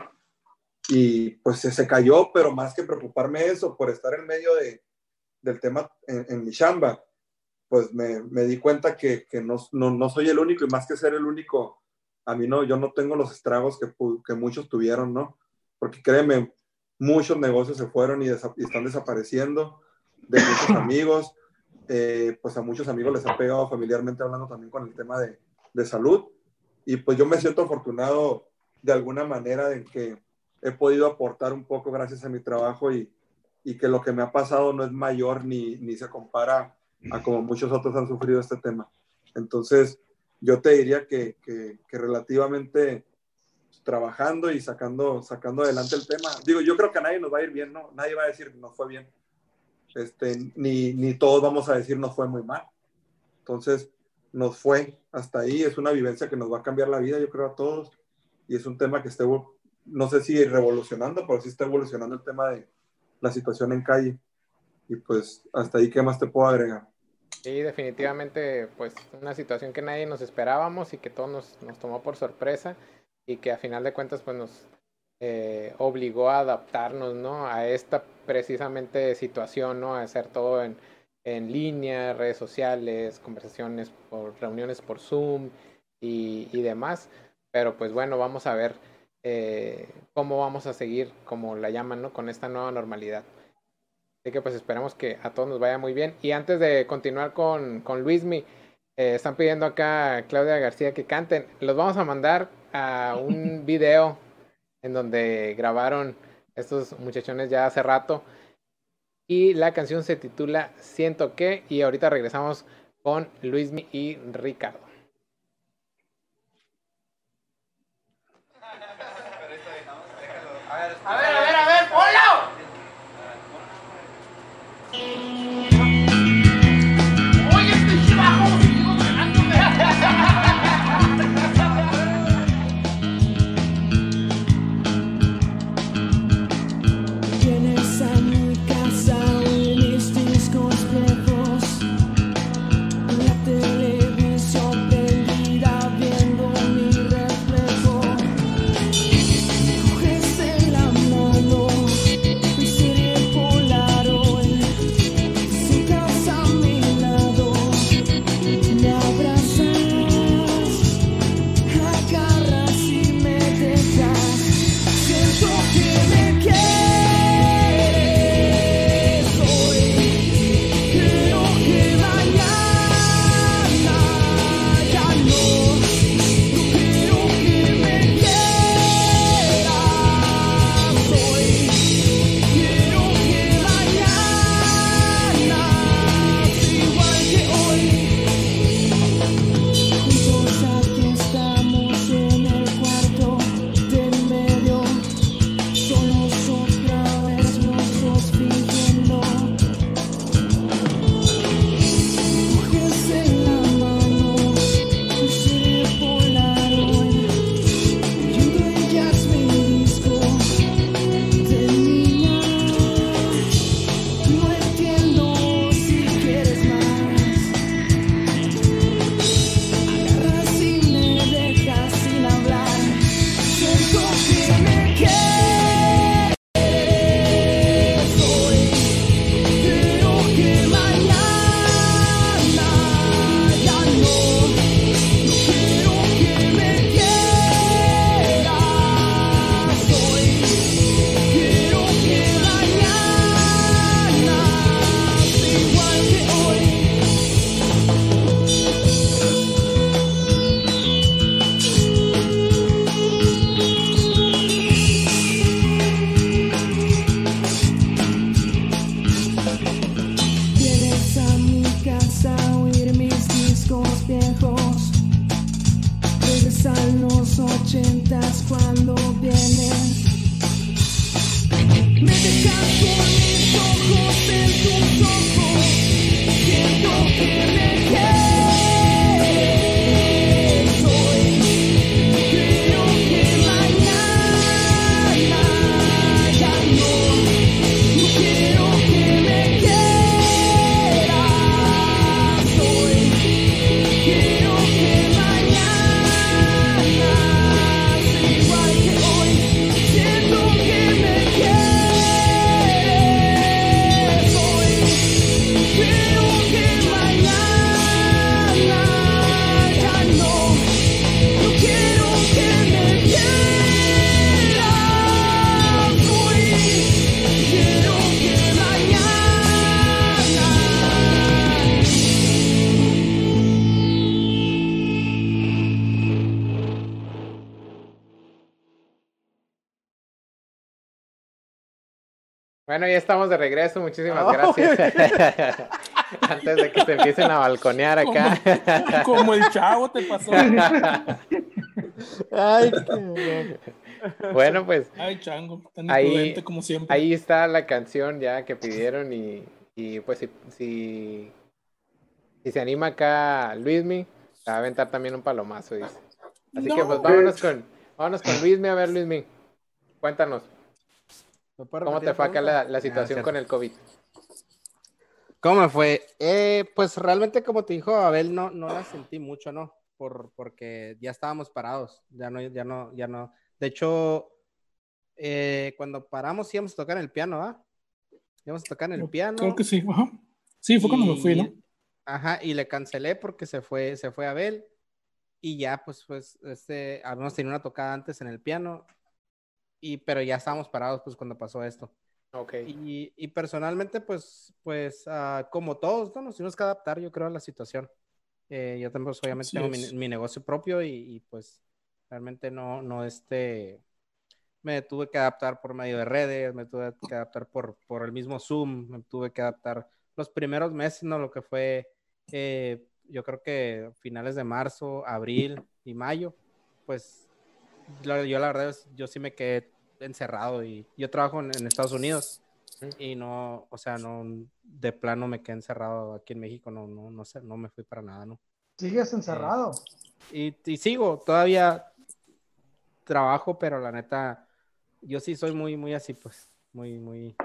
y pues se, se cayó, pero más que preocuparme eso, por estar en medio de, del tema en, en mi chamba, pues me, me di cuenta que, que no, no, no, soy el único y más que ser el único, a mí no, yo no tengo los estragos que, que muchos tuvieron, ¿no? Porque créeme, muchos negocios se fueron y, están desapareciendo de muchos amigos, eh, pues a muchos amigos les ha pegado familiarmente hablando también con el tema de, de salud y pues yo me siento afortunado de alguna manera en que he podido aportar un poco gracias a mi trabajo y, y que lo que me ha pasado no es mayor ni, ni se compara a como muchos otros han sufrido este tema. Entonces, yo te diría que, que, que relativamente trabajando y sacando, sacando adelante el tema. Digo, yo creo que a nadie nos va a ir bien, ¿no? Nadie va a decir no fue bien. Este, ni, ni todos vamos a decir no fue muy mal. Entonces, nos fue hasta ahí. Es una vivencia que nos va a cambiar la vida, yo creo, a todos. Y es un tema que esté, no sé si revolucionando, pero sí está evolucionando el tema de la situación en calle. Y pues, hasta ahí, ¿qué más te puedo agregar? Sí, definitivamente, pues una situación que nadie nos esperábamos y que todos nos, nos tomó por sorpresa y que a final de cuentas pues nos eh, obligó a adaptarnos, ¿no? A esta precisamente situación, ¿no? A hacer todo en, en línea, redes sociales, conversaciones reuniones por Zoom y, y demás. Pero pues bueno, vamos a ver eh, cómo vamos a seguir, como la llaman, ¿no? Con esta nueva normalidad. Así que pues esperamos que a todos nos vaya muy bien. Y antes de continuar con, con Luismi, eh, están pidiendo acá a Claudia García que canten. Los vamos a mandar a un video en donde grabaron estos muchachones ya hace rato. Y la canción se titula Siento que. Y ahorita regresamos con Luismi y Ricardo. Bueno, ya estamos de regreso, muchísimas Oh. gracias. Antes de que se empiecen a balconear acá. Como el chavo te pasó. Ay, qué... Bueno, pues Ay, chango, tan Ahí- como siempre. ahí está la canción ya que pidieron y, y pues si, si, si se anima acá Luismi, se va a aventar también un palomazo, dice. Así que pues No. vámonos con, vámonos con Luismi, a ver Luismi, cuéntanos, ¿Me puedes ¿cómo te fue acá la, la Ah, situación cierto. con el COVID? ¿Cómo me fue? Eh, pues realmente, como te dijo Abel, no, no la sentí mucho, ¿no? Por, porque ya estábamos parados, ya no, ya no, ya no. De hecho, eh, cuando paramos íbamos a tocar en el piano, ¿ah? Íbamos a tocar en el piano. Creo que sí. Ajá. Sí, fue cuando me fui, ¿no? Ajá, y le cancelé porque se fue, se fue Abel. Y ya, pues, pues, este, habíamos tenido una tocada antes en el piano. Y, pero ya estábamos parados, pues, cuando pasó esto. Ok, Y, y personalmente, pues, pues ah, como todos, ¿no? nos tuvimos que adaptar, yo creo, a la situación. Eh, yo también, pues, obviamente, Así tengo mi, mi negocio propio y, y, pues, realmente no, no, este, me tuve que adaptar por medio de redes, me tuve que adaptar por, por el mismo Zoom, me tuve que adaptar los primeros meses, ¿no? Lo que fue, eh, yo creo que finales de marzo, abril y mayo, pues, yo la verdad, yo sí me quedé encerrado y yo trabajo en, en Estados Unidos y no, o sea, no, de plano me quedé encerrado aquí en México, no, no, no sé, no me fui para nada, ¿no? Sigues encerrado. Y, y sigo, todavía trabajo, pero la neta, yo sí soy muy, muy así, pues, muy, muy...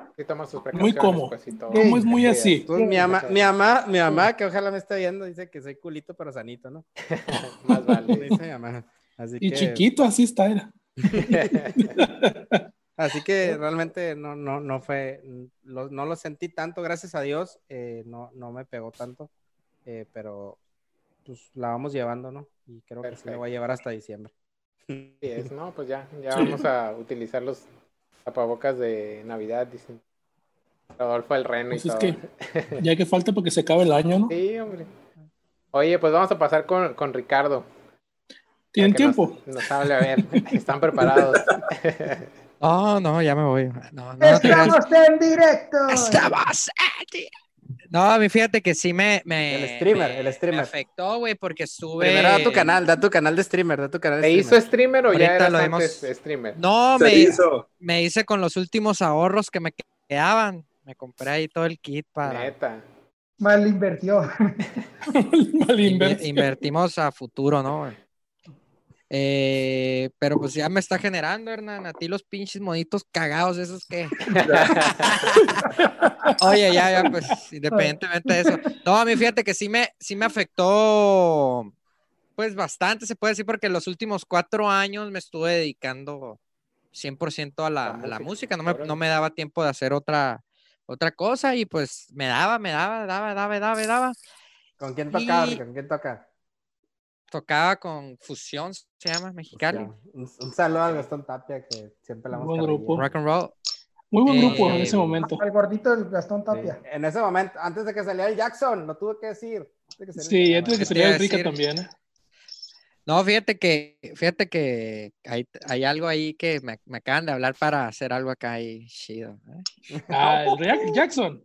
sí Muy cómodo. pues. ¿Cómo es muy Sí, así? Pues, mi mamá, mi mamá, mi mamá, que ojalá me esté viendo, dice que soy culito, pero sanito, ¿no? Más vale. Dice mi mamá. Así Y que, chiquito, así está, era. Así que realmente no, no, no fue, lo- no lo sentí tanto, gracias a Dios, eh, no, no me pegó tanto, eh, pero pues la vamos llevando, ¿no? Y creo que sí la voy a llevar hasta diciembre. Es, no, pues ya, ya vamos a utilizar los tapabocas de Navidad, dicen. Rodolfo el Reno y Pues es todo. que ya que falta porque se acabe el año, ¿no? Sí, hombre. Oye, pues vamos a pasar con, con Ricardo. ¿Tienen tiempo? Nos, nos hable, a ver, están preparados. No, no, ya me voy. No, no, no. Estamos en directo. Estamos aquí. No, a mí fíjate que sí me, me, El streamer, me- el streamer. me afectó, güey, porque estuve. Primero da tu canal, da tu canal de streamer, da tu canal de ¿Te streamer. hizo streamer o ya Ahorita eras lo antes hemos- streamer? No, me, hizo. me hice con los últimos ahorros que me quedaban. Me compré ahí todo el kit para. Neta. Mal invertió. Mal inverso. invertimos a futuro, ¿no? güey? Eh, pero pues ya me está generando, Hernán, a ti los pinches monitos cagados, esos que. Oye, ya, ya, pues, independientemente de eso. No, a mí fíjate que sí me, sí me afectó, pues, bastante, se puede decir, porque los últimos cuatro años me estuve dedicando 100% a la, La a la música, no me, no me daba tiempo de hacer otra, otra cosa y pues me daba, me daba, daba, daba, daba, daba. ¿Con quién toca? Y- ¿Con quién toca? Tocaba con Fusión, se llama, Mexicali. Un, un saludo al Gastón Tapia, que siempre la hemos Buen grupo. Rock and roll. Muy buen Eh, grupo en ese momento. Al gordito del Gastón Sí, Tapia. En ese momento, antes de que saliera el Jackson, lo tuve que decir. Antes de que saliera Sí, el antes de que saliera el Rica decir- también. ¿eh? No, fíjate que, fíjate que hay, hay algo ahí que me, me acaban de hablar para hacer algo acá ahí chido. ¿eh? Ah, el Jackson.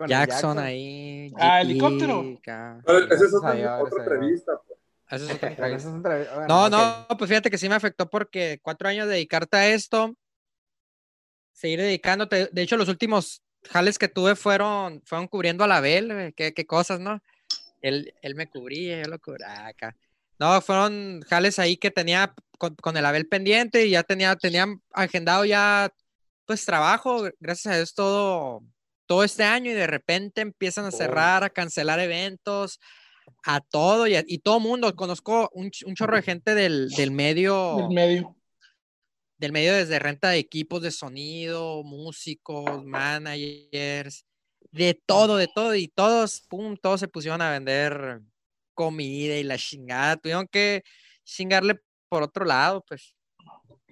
El Jackson, ahí. Ah, GT, helicóptero. acá. Pero esa es otra, otra entrevista. pues. Eso es otra. Bueno, No, no, pues fíjate que sí me afectó porque cuatro años de dedicarte a esto, seguir dedicándote. De hecho, los últimos jales que tuve fueron, fueron cubriendo a la Bel, güey, qué, qué cosas, ¿no? Él, él me cubría, yo lo cubría acá. No, fueron jales ahí que tenía con, con el Abel pendiente y ya tenía, tenían agendado ya, pues, trabajo, gracias a Dios, todo, todo este año y de repente empiezan a cerrar, a cancelar eventos, a todo y, a- y todo mundo. Conozco un, un chorro de gente del, del medio, Del medio. del medio desde renta de equipos de sonido, músicos, managers, de todo, de todo, y todos, pum, todos se pusieron a vender comida y la chingada. Tuvieron que chingarle por otro lado, pues.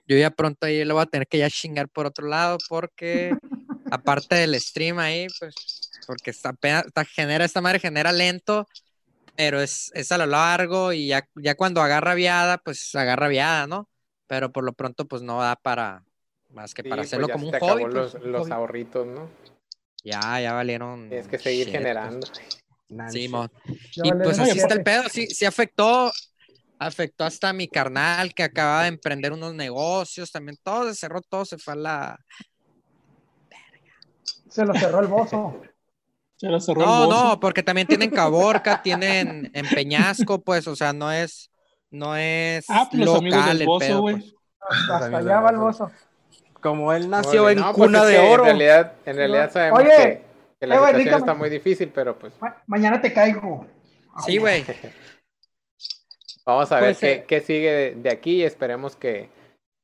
Yo ya pronto ahí lo voy a tener que ya chingar por otro lado, porque aparte del stream ahí, pues, porque está- genera, esta madre genera lento, pero es, es a lo largo y ya, ya cuando agarra viada, pues agarra viada, ¿no? Pero por lo pronto, pues no da para, Más que Sí, para pues hacerlo ya como un hobby. pues, los, los hobby. ahorritos, ¿no? Ya, ya valieron. Tienes que seguir shit, pues. generando. Sí, mon. Ya Y pues así está el pedo, sí, sí afectó, afectó hasta mi carnal que acaba de emprender unos negocios, también todo se cerró, todo se fue a la... Se lo cerró el bozo. La cerró No, no, porque también tienen Caborca, tienen en Peñasco, pues, o sea, no es, no es Ah, pues los amigos local del el bozo, pedo, güey. pues. Hasta allá va el bozo. Como él nació en No, pues cuna de oro. En realidad, en realidad No. sabemos Oye, que, que la eh, situación está muy difícil, pero pues Ma- mañana te caigo. Sí, güey. vamos a ver Pues, qué, eh, qué sigue de, de aquí y esperemos que,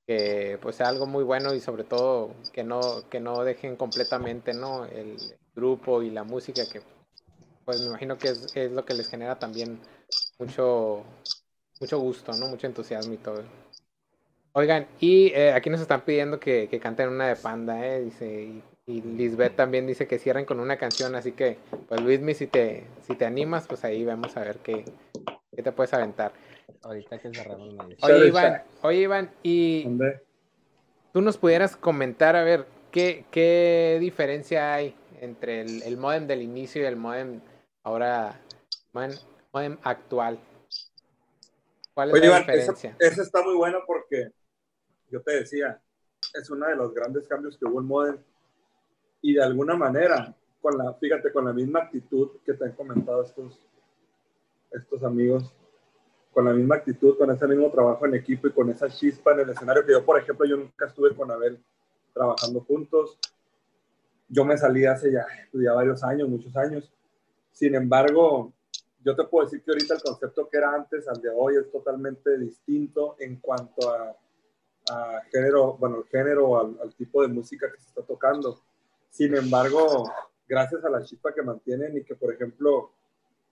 que pues sea algo muy bueno y sobre todo que no, que no dejen completamente ¿no? el grupo y la música que pues me imagino que es, es lo que les genera también mucho, mucho gusto, ¿no? Mucho entusiasmo y todo. Oigan, y eh, aquí nos están pidiendo que, que canten una de Panda, ¿eh? Dice, y, y Lisbeth también dice que cierren con una canción, así que, pues Luismi, si te, si te animas, pues ahí vamos a ver qué, qué te puedes aventar. Ahorita que cerramos me dice. Oye, Iván, oye, Iván, y ¿Dónde? tú nos pudieras comentar, a ver, ¿qué, qué diferencia hay entre el, el modem del inicio y el modem ahora, modem, modem actual? ¿Cuál es Oye, la diferencia? esa está muy buena porque yo te decía, es uno de los grandes cambios que hubo en Modem. Y de alguna manera, con la, fíjate, con la misma actitud que te han comentado estos, estos amigos, con la misma actitud, con ese mismo trabajo en equipo y con esa chispa en el escenario, que yo, por ejemplo, yo nunca estuve con Abel trabajando juntos. Yo me salí hace ya, pues, ya varios años, muchos años. Sin embargo, yo te puedo decir que ahorita el concepto que era antes al de hoy es totalmente distinto en cuanto a, género, bueno, el género, al, al tipo de música que se está tocando. Sin embargo, gracias a la chispa que mantienen y que, por ejemplo,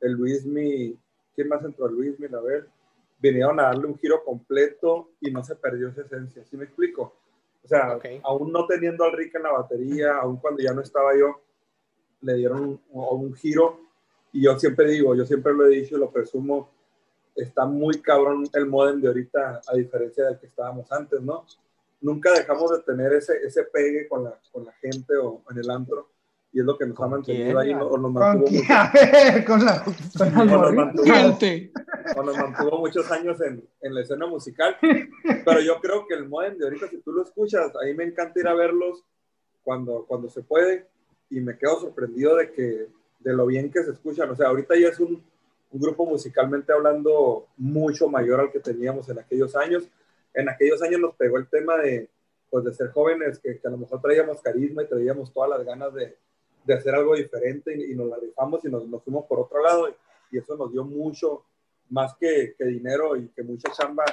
el Luismi, ¿quién más entró? Luismi, a ver, vinieron a darle un giro completo y no se perdió esa esencia. ¿Sí me explico? O sea, aún no teniendo al Rick en la batería, aún cuando ya no estaba yo, le dieron un, un giro. Y yo siempre digo, yo siempre lo he dicho y lo presumo, está muy cabrón el modem de ahorita a diferencia del que estábamos antes, ¿no? Nunca dejamos de tener ese, ese pegue con la, con la gente o en el antro y es lo que nos ha ¿Con mantenido quién? ahí o nos ¿Con mantuvo, quién? mucho- A ver, con la. Con la o nos mantuvo- Gente. o nos mantuvo muchos años en, en la escena musical. Pero yo creo que el modem de ahorita, si tú lo escuchas, a mí me encanta ir a verlos cuando, cuando se puede y me quedo sorprendido de que de lo bien que se escuchan. O sea, ahorita ya es un, un grupo musicalmente hablando mucho mayor al que teníamos en aquellos años. En aquellos años nos pegó el tema de, pues, de ser jóvenes, que, que a lo mejor traíamos carisma y traíamos todas las ganas de, de hacer algo diferente y, y nos la rifamos y nos, nos fuimos por otro lado y, y eso nos dio mucho, más que, que dinero y que mucha chamba,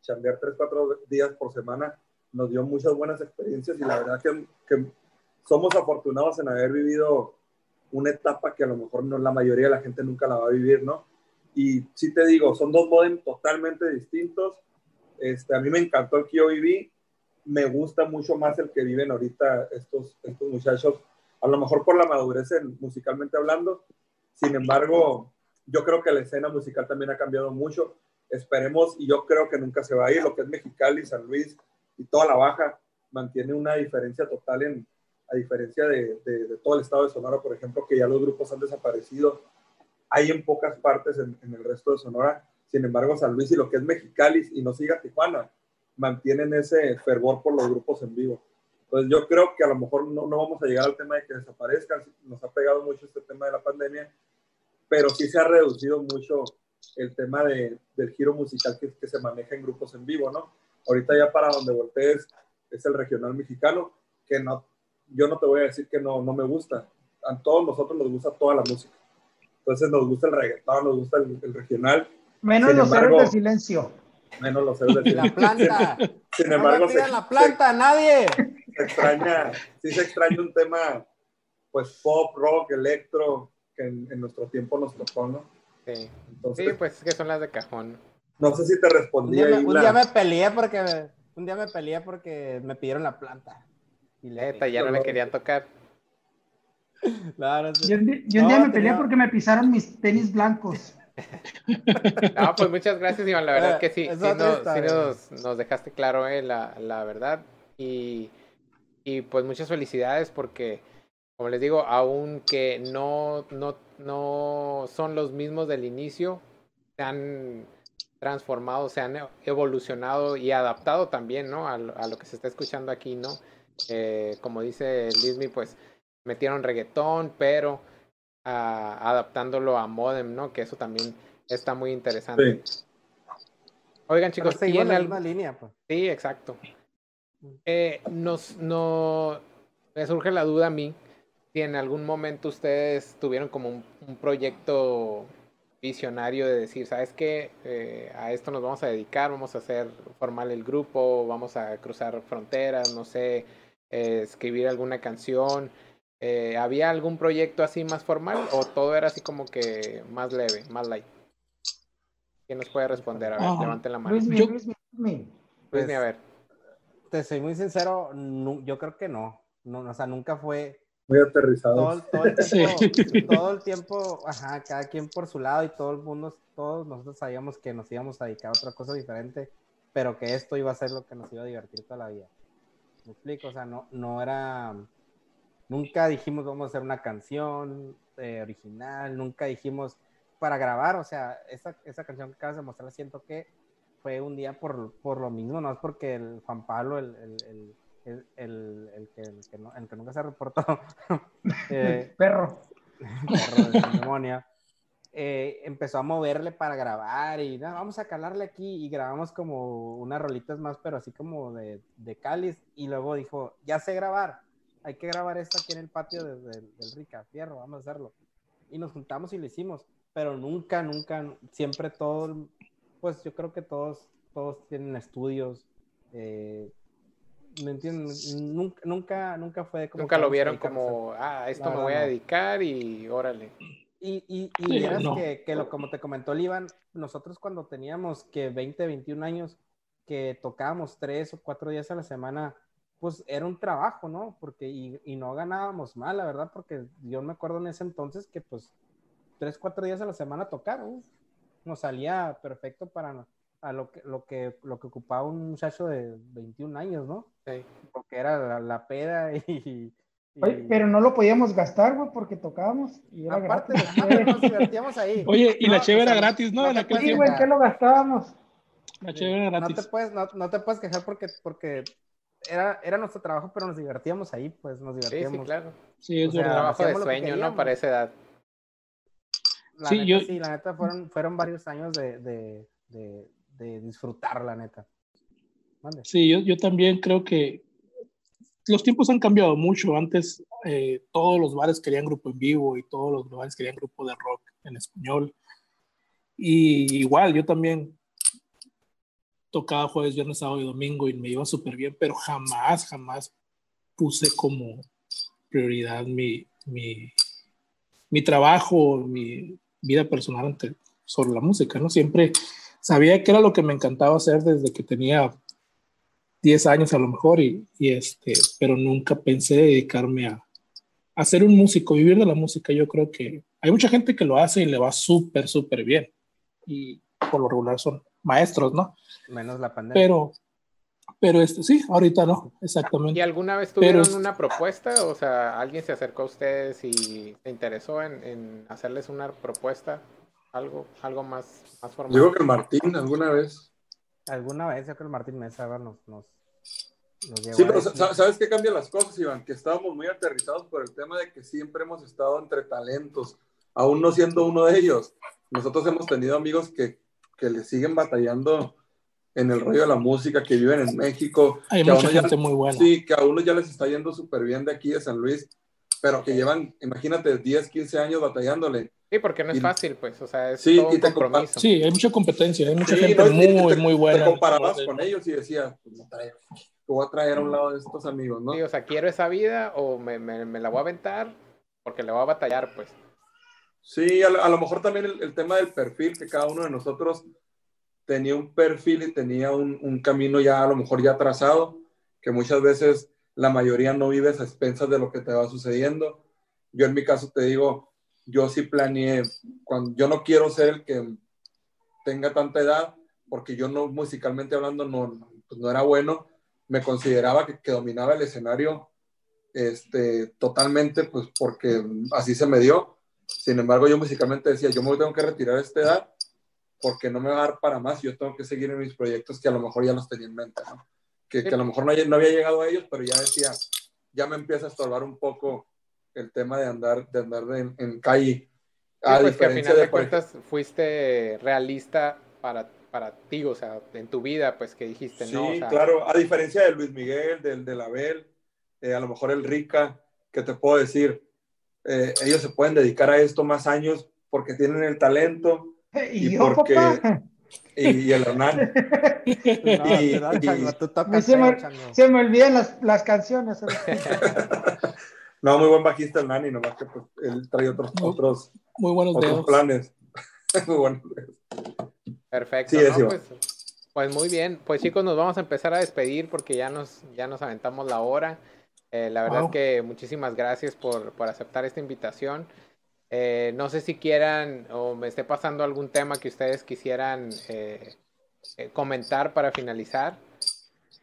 chambear tres, cuatro días por semana, nos dio muchas buenas experiencias y la verdad que, que somos afortunados en haber vivido una etapa que a lo mejor no la mayoría de la gente nunca la va a vivir, ¿no? Y sí te digo, son dos modem totalmente distintos. Este, a mí me encantó el que yo viví, me gusta mucho más el que viven ahorita estos, estos muchachos, a lo mejor por la madurez en- musicalmente hablando. Sin embargo, yo creo que la escena musical también ha cambiado mucho. Esperemos, y yo creo que nunca se va a ir, lo que es Mexicali, San Luis y toda la baja, mantiene una diferencia total en, a diferencia de, todo el estado de Sonora, por ejemplo, que ya los grupos han desaparecido. Hay en pocas partes en, en el resto de Sonora. Sin embargo, San Luis y lo que es Mexicali, y no siga Tijuana, mantienen ese fervor por los grupos en vivo. Entonces yo creo que a lo mejor no, no vamos a llegar al tema de que desaparezcan, nos ha pegado mucho este tema de la pandemia, pero sí se ha reducido mucho el tema de, del giro musical que, que se maneja en grupos en vivo, ¿no? Ahorita ya para donde voltees es el regional mexicano, que no, yo no te voy a decir que no, no me gusta, a todos nosotros nos gusta toda la música. Entonces nos gusta el reggaetón, nos gusta el, el regional, Menos Sin los embargo- héroes de silencio. menos los héroes de La planta. Sin No embargo, me se- la planta a nadie. Se extraña, sí se extraña un tema, pues pop, rock, electro, que en, en nuestro tiempo nos tocó, ¿no? Sí. Entonces, Sí, pues es que son las de cajón. no sé si te Un respondí día, me, un la- día me peleé porque un día me peleé porque me pidieron la planta. Y Neta, ya no le querían tocar. Claro, sí. Yo un día, yo un No, día me tenía- peleé porque me pisaron mis tenis blancos. No, pues muchas gracias, Iván. La verdad Eh, que sí, sí, nos, nos dejaste claro eh, la, la verdad. Y y pues muchas felicidades porque, como les digo, aunque no, no, no son los mismos del inicio, se han transformado, se han evolucionado y adaptado también, ¿no? A, lo- a lo que se está escuchando aquí, ¿no? Eh, como dice Lismi, pues metieron reggaetón, pero ah, adaptándolo a modem, ¿no? Que eso también está muy interesante. Oigan, Pero chicos, seguimos ¿tienen la misma línea, pues. Sí, exacto. Eh, nos, no, me surge la duda a mí si en algún momento ustedes tuvieron como un, un proyecto visionario de decir, ¿sabes qué? Eh, a esto nos vamos a dedicar, vamos a hacer formal el grupo, vamos a cruzar fronteras, no sé, eh, escribir alguna canción. Eh, ¿Había algún proyecto así más formal o todo era así como que más leve, más light? ¿Quién nos puede responder? A ver, Ah, levanten la mano. Luismi, Yo- Luismi, Luismi. Pues, Luismi, a ver. Te soy muy sincero, nu- yo creo que no. no. O sea, nunca fue Muy todo, aterrizado. el- todo el Sí. tiempo, todo el tiempo, ajá, cada quien por su lado y todo el mundo, todos nosotros sabíamos que nos íbamos a dedicar a otra cosa diferente, pero que esto iba a ser lo que nos iba a divertir toda la vida. ¿Me explico? O sea, no, no era, nunca dijimos vamos a hacer una canción eh, original, nunca dijimos para grabar, o sea, esa, esa canción que acabas de mostrar, siento que fue un día por, por lo mismo, no es porque el Juan Pablo, el, el, el, el, que, que no- que nunca se reportó, eh, Perro. perro de eh, empezó a moverle para grabar y "No, vamos a calarle aquí y grabamos como unas rolitas más, pero así como de, de cáliz y luego dijo, ya sé grabar, hay que grabar esto aquí en el patio de- de- del Rica, fierro, vamos a hacerlo. Y nos juntamos y lo hicimos, pero nunca, nunca, siempre todo, pues yo creo que todos, todos tienen estudios, eh, ¿me entienden? Nunca, nunca, nunca fue como... Nunca lo vieron como, ah, esto me voy a dedicar y órale. Y, y, y Sí, vieras no. que, que lo, como te comentó el Iván, nosotros cuando teníamos que 20, 21 años, que tocábamos tres o cuatro días a la semana, pues era un trabajo, ¿no? Porque, y, y no ganábamos mal, la verdad, porque yo me acuerdo en ese entonces que pues tres, cuatro días a la semana tocar, uf, nos salía perfecto para a lo que, lo que, lo que ocupaba un muchacho de 21 años, ¿no? Sí. Porque era la, la peda y... y- Oye, pero no lo podíamos gastar, güey, porque tocábamos y era Aparte, gratis. nos divertíamos ahí. Oye, y la No, sea, era gratis, ¿no? no puedes Sí, güey, ¿qué lo gastábamos? La cheve era No te gratis. puedes, no, no te puedes quejar porque, porque era, era nuestro trabajo, pero nos divertíamos ahí, pues nos Sí, divertíamos. sí, claro. Sí, es o sea, verdad. Trabajo de que sueño, ¿no? Para esa edad. La Sí, neta, yo- sí, la neta fueron, fueron varios años de, de, de, de disfrutar, la neta. Sí, yo, yo también creo que los tiempos han cambiado mucho. Antes eh, todos los bares querían grupo en vivo y todos los bares querían grupo de rock en español. Y igual, yo también tocaba jueves, viernes, sábado y domingo y me iba súper bien, pero jamás, jamás puse como prioridad mi, mi, mi trabajo, mi vida personal ante, sobre la música, ¿no? Siempre sabía que era lo que me encantaba hacer desde que tenía 10 años a lo mejor, y, y este, pero nunca pensé dedicarme a, a ser un músico, vivir de la música. Yo creo que hay mucha gente que lo hace y le va súper, súper bien. Y por lo regular son maestros, ¿no? Menos la pandemia. Pero, pero este, sí, ahorita no, ¿Y exactamente. alguna vez tuvieron Pero- una propuesta? O sea, ¿alguien se acercó a ustedes y se interesó en, en hacerles una propuesta? Algo, algo más, más formal. Digo que el Martín alguna vez. Alguna vez, yo creo que el Martín Mesa nos, nos, nos llegó Sí, a pero ¿sabes qué cambian las cosas, Iván? Que estábamos muy aterrizados por el tema de que siempre hemos estado entre talentos, aún no siendo uno de ellos. Nosotros hemos tenido amigos que, que le siguen batallando en el rollo de la música, que viven en México. Hay que a mucha uno ya- gente muy buena. Sí, que a uno ya les está yendo súper bien de aquí de San Luis, pero que llevan, imagínate, 10, 15 años batallándole. Sí, porque no es Y- fácil, pues. O sea, es Sí, todo y un compromiso. Sí, hay mucha competencia, hay mucha Sí, gente no, muy, te- muy buena. Te comparabas con ellos y decías, pues, te voy a traer a un lado de estos amigos, ¿no? Sí, o sea, quiero esa vida o me, me- me la voy a aventar porque le voy a batallar, pues. Sí, a, lo- a lo mejor también el, el tema del perfil, que cada uno de nosotros tenía un perfil y tenía un, un camino ya a lo mejor ya trazado, que muchas veces la mayoría no vives a expensas de lo que te va sucediendo. Yo en mi caso te digo, yo sí planeé, cuando, yo no quiero ser el que tenga tanta edad, porque yo no, musicalmente hablando, no, pues no era bueno, me consideraba que, que dominaba el escenario este, totalmente, pues porque así se me dio. Sin embargo, yo musicalmente decía, yo me tengo que retirar a esta edad porque no me va a dar para más, yo tengo que seguir en mis proyectos que a lo mejor ya los tenía en mente, ¿no? Que, que a lo mejor no, no, había llegado a ellos, pero ya decía, ya me empieza a estorbar un poco el tema de andar, de andar en, en calle. A sí, pues que al final de, de cuentas fuiste realista para, para ti, o sea, en tu vida, pues que dijiste, sí, ¿no? Sí, o sea, claro, a diferencia de Luis Miguel, del de Abel, eh, a lo mejor el Rica, que te puedo decir, eh, ellos se pueden dedicar a esto más años porque tienen el talento y, y yo, porque papá. y, y el Hernán No, Y- perdón, y- Chango, tú A mí tocas se, me, se me olvidan las, las canciones. no muy buen bajista el Nani nomás que pues, él trae otros Muy- otros, Muy buenos otros dedos. planes muy buenos Perfecto, Sí, ¿no? eso. Pues, pues muy bien. Pues chicos, nos vamos a empezar a despedir porque ya nos, ya nos aventamos la hora. Eh, la verdad Wow. es que muchísimas gracias por, por aceptar esta invitación. Eh, no sé si quieran o me esté pasando algún tema que ustedes quisieran eh, eh, comentar para finalizar.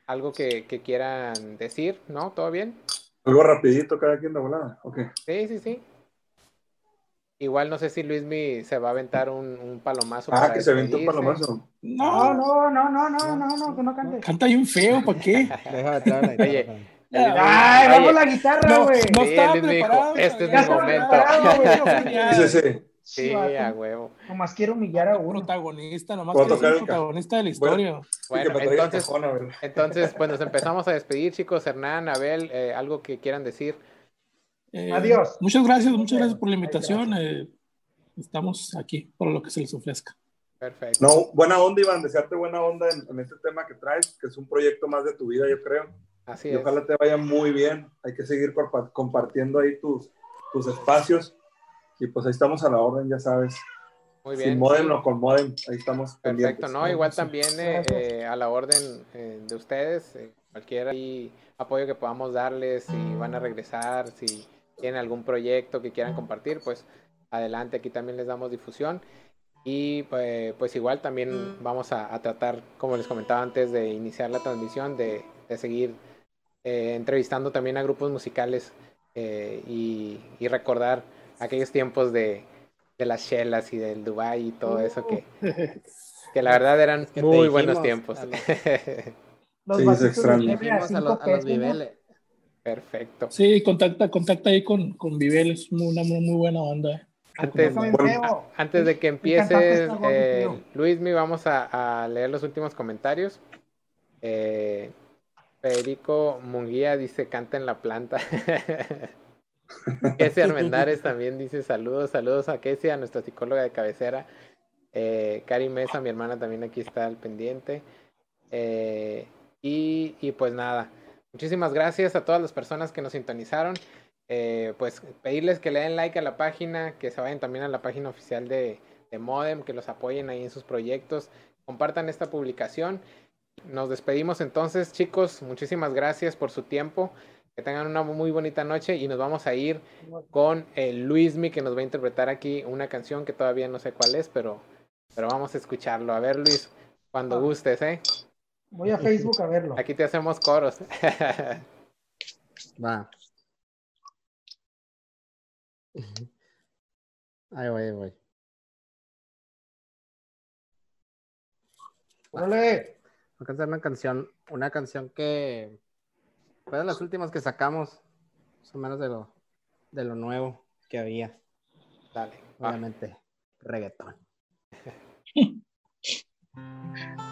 Algo que, que quieran decir, ¿no? ¿Todo bien? algo rapidito cada quien de volada ok Sí, sí, sí. Igual no sé si Luismi se va a aventar un, un palomazo. ah para que se aventó un palomazo No, No, no, no, no, no, no, no, que no cante. canta bien feo, ¿para qué? Oye. Ay, vamos la guitarra, No, güey. no Sí, estaba Luis me dijo, preparado. este es mi momento. preparado, sí a huevo. Nomás quiero humillar a uno. Protagonista, nomás el el ca- protagonista de la Bueno. historia. Bueno, me traiga el entonces, cajón, entonces, pues nos empezamos a despedir, chicos. Hernán, Abel, eh, algo que quieran decir. Eh, Adiós. Muchas gracias, muchas gracias por la invitación. eh, estamos aquí para lo que se les ofrezca. Perfecto. no buena onda Iván desearte buena onda en, en este tema que traes que es un proyecto más de tu vida yo creo Así y es. ojalá te vaya muy bien. Hay que seguir compa- compartiendo ahí tus, tus espacios. Y pues ahí estamos a la orden, ya sabes. Muy bien. Sin modem sí. o con modem, ahí estamos. Perfecto, pendientes. ¿no? Igual también eh, eh, a la orden eh, de ustedes, eh, cualquier ahí apoyo que podamos darles, si van a regresar, si tienen algún proyecto que quieran compartir, pues adelante, aquí también les damos difusión. Y pues, pues igual también vamos a, a tratar, como les comentaba antes de iniciar la transmisión, de, de seguir eh, entrevistando también a grupos musicales eh, y, y recordar aquellos tiempos de, de las chelas y del Dubai y todo eso que, que la verdad eran muy buenos tiempos. los- Sí, extraña. cheve a los- a los viveles. Perfecto. Sí, contacta, contacta ahí con, con Vivel, es una muy, muy buena banda. eh. Antes, Bueno. feo. antes de que empieces, eh, feo. Luismi, vamos a, a leer los últimos comentarios. Eh, Federico Munguía dice, canta en la planta. Kesia Armendares también dice saludos, saludos a Kesia, nuestra psicóloga de cabecera. Eh, Mesa, mi hermana, también aquí está al pendiente. Eh, y, pues nada, muchísimas gracias a todas las personas que nos sintonizaron. Eh, pues pedirles que le den like a la página, que se vayan también a la página oficial de Modem, que los apoyen ahí en sus proyectos, compartan esta publicación. Nos despedimos entonces, chicos. Muchísimas gracias por su tiempo. Que tengan una muy bonita noche y nos vamos a ir con el Luismi que nos va a interpretar aquí una canción que todavía no sé cuál es, pero, pero vamos a escucharlo. A ver, Luis, cuando Ah. gustes, ¿eh? Voy a Facebook a verlo. Aquí te hacemos coros. Va. Ahí voy, ahí voy. Órale. Voy a cantar una canción, una canción que fue de las últimas que sacamos, más o menos de lo, de lo nuevo que había. Dale. Obviamente, reggaetón.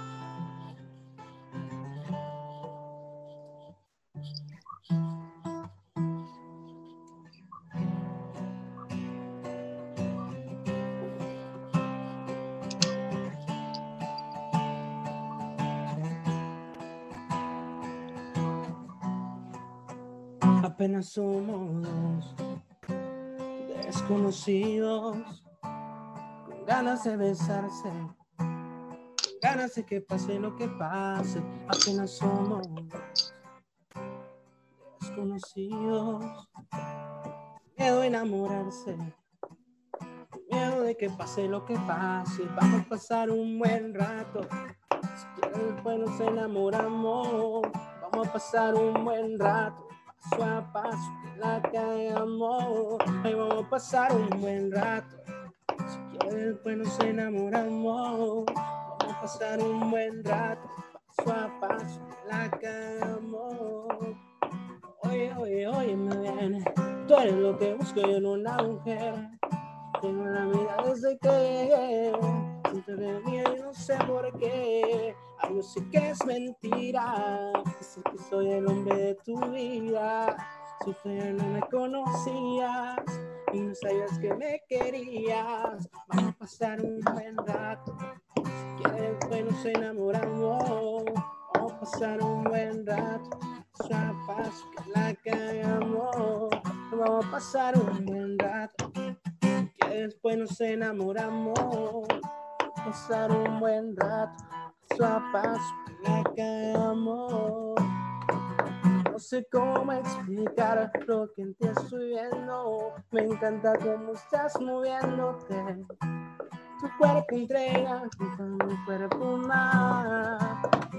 Apenas somos desconocidos, con ganas de besarse, con ganas de que pase lo que pase. Apenas somos desconocidos, miedo a enamorarse, miedo de que pase lo que pase. Vamos a pasar un buen rato, si después nos enamoramos. Vamos a pasar un buen rato. Paso a paso, que la cagamos. Ahí vamos a pasar un buen rato. Si quieres, pues nos enamoramos. Vamos a pasar un buen rato, paso a paso, que la cagamos. Oye, oye, oye, me viene. Tú eres lo que busco yo en una mujer. Tengo la mirada desde que llegué. Siempre de mí y no sé por qué. Yo sé que es mentira. Sé que soy el hombre de tu vida. Si tú ya no me conocías y no sabías que me querías, vamos a pasar un buen rato. Si quieres, pues nos enamoramos. Vamos a pasar un buen rato. Paso, que la cagamos. Vamos a pasar un buen rato. Que después nos enamoramos. Pasar un buen rato. Paso a paso, que la cagamos. No sé cómo explicar lo que en ti estoy viendo. Me encanta cómo estás moviéndote. Tu cuerpo entrega, mi cuerpo.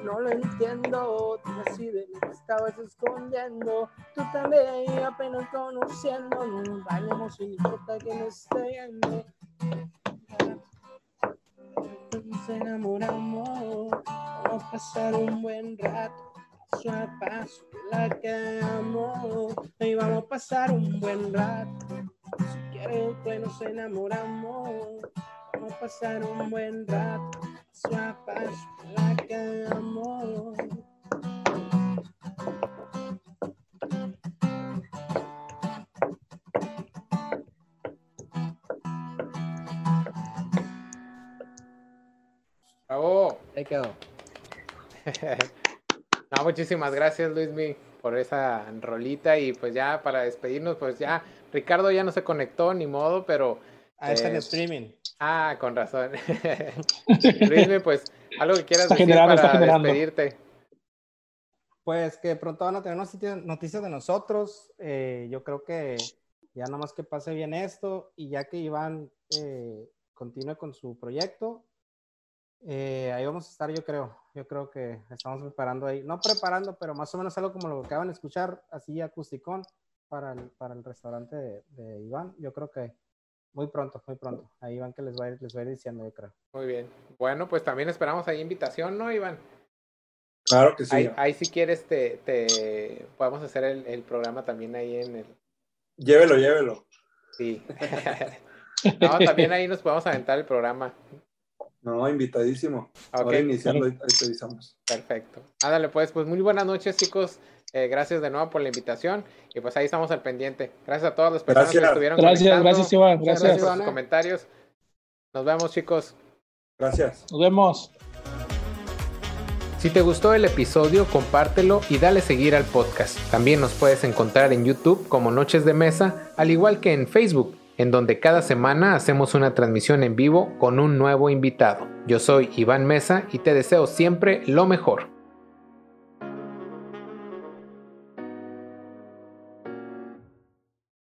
No lo entiendo, tú así de mí te estabas escondiendo. Tú también apenas conociendo. Bailemos sin importa que no esté viendo. Nos enamoramos, vamos a pasar un buen rato paso a paso la cagamos y vamos a pasar un buen rato. Si quieres, pues nos enamoramos. Vamos a pasar un buen rato. Paso a paso la cagamos. Quedó. No, muchísimas gracias, Luismi, por esa rolita. Y pues ya para despedirnos, pues ya, Ricardo ya no se conectó, ni modo, pero. Ahí está en eh, streaming. Ah, con razón. Luismi, pues, algo que quieras Está decir para despedirte. Pues que pronto van a tener noticias, noticias de nosotros. Eh, yo creo que ya nada más que pase bien esto y ya que Iván eh, continúe con su proyecto, eh, ahí vamos a estar, yo creo. Yo creo que estamos preparando ahí, no preparando, pero más o menos algo como lo que acaban de escuchar, así acusticón para el, para el restaurante de, de Iván. Yo creo que muy pronto, muy pronto. Ahí Iván que les va a ir, les va a ir diciendo, yo creo. Muy bien. Bueno, pues también esperamos ahí invitación, ¿no, Iván? Claro que sí. Ahí, ahí si quieres, te, te podemos hacer el, el programa también ahí en el. Llévelo, llévelo. Sí. no, también ahí nos podemos aventar el programa. No, invitadísimo. Ok, Ahora iniciando, ahí te avisamos. Perfecto. Ándale, pues, pues muy buenas noches, chicos. Eh, gracias de nuevo por la invitación. Y pues ahí estamos al pendiente. Gracias a todas las personas que Gracias. estuvieron Gracias, gracias, Iván. Muchas Gracias. por sus comentarios. Nos vemos, chicos. Gracias. Nos vemos. Si te gustó el episodio, compártelo y dale seguir al podcast. También nos puedes encontrar en YouTube como Noches de Mesa, al igual que en Facebook, en donde cada semana hacemos una transmisión en vivo con un nuevo invitado. Yo soy Iván Mesa y te deseo siempre lo mejor.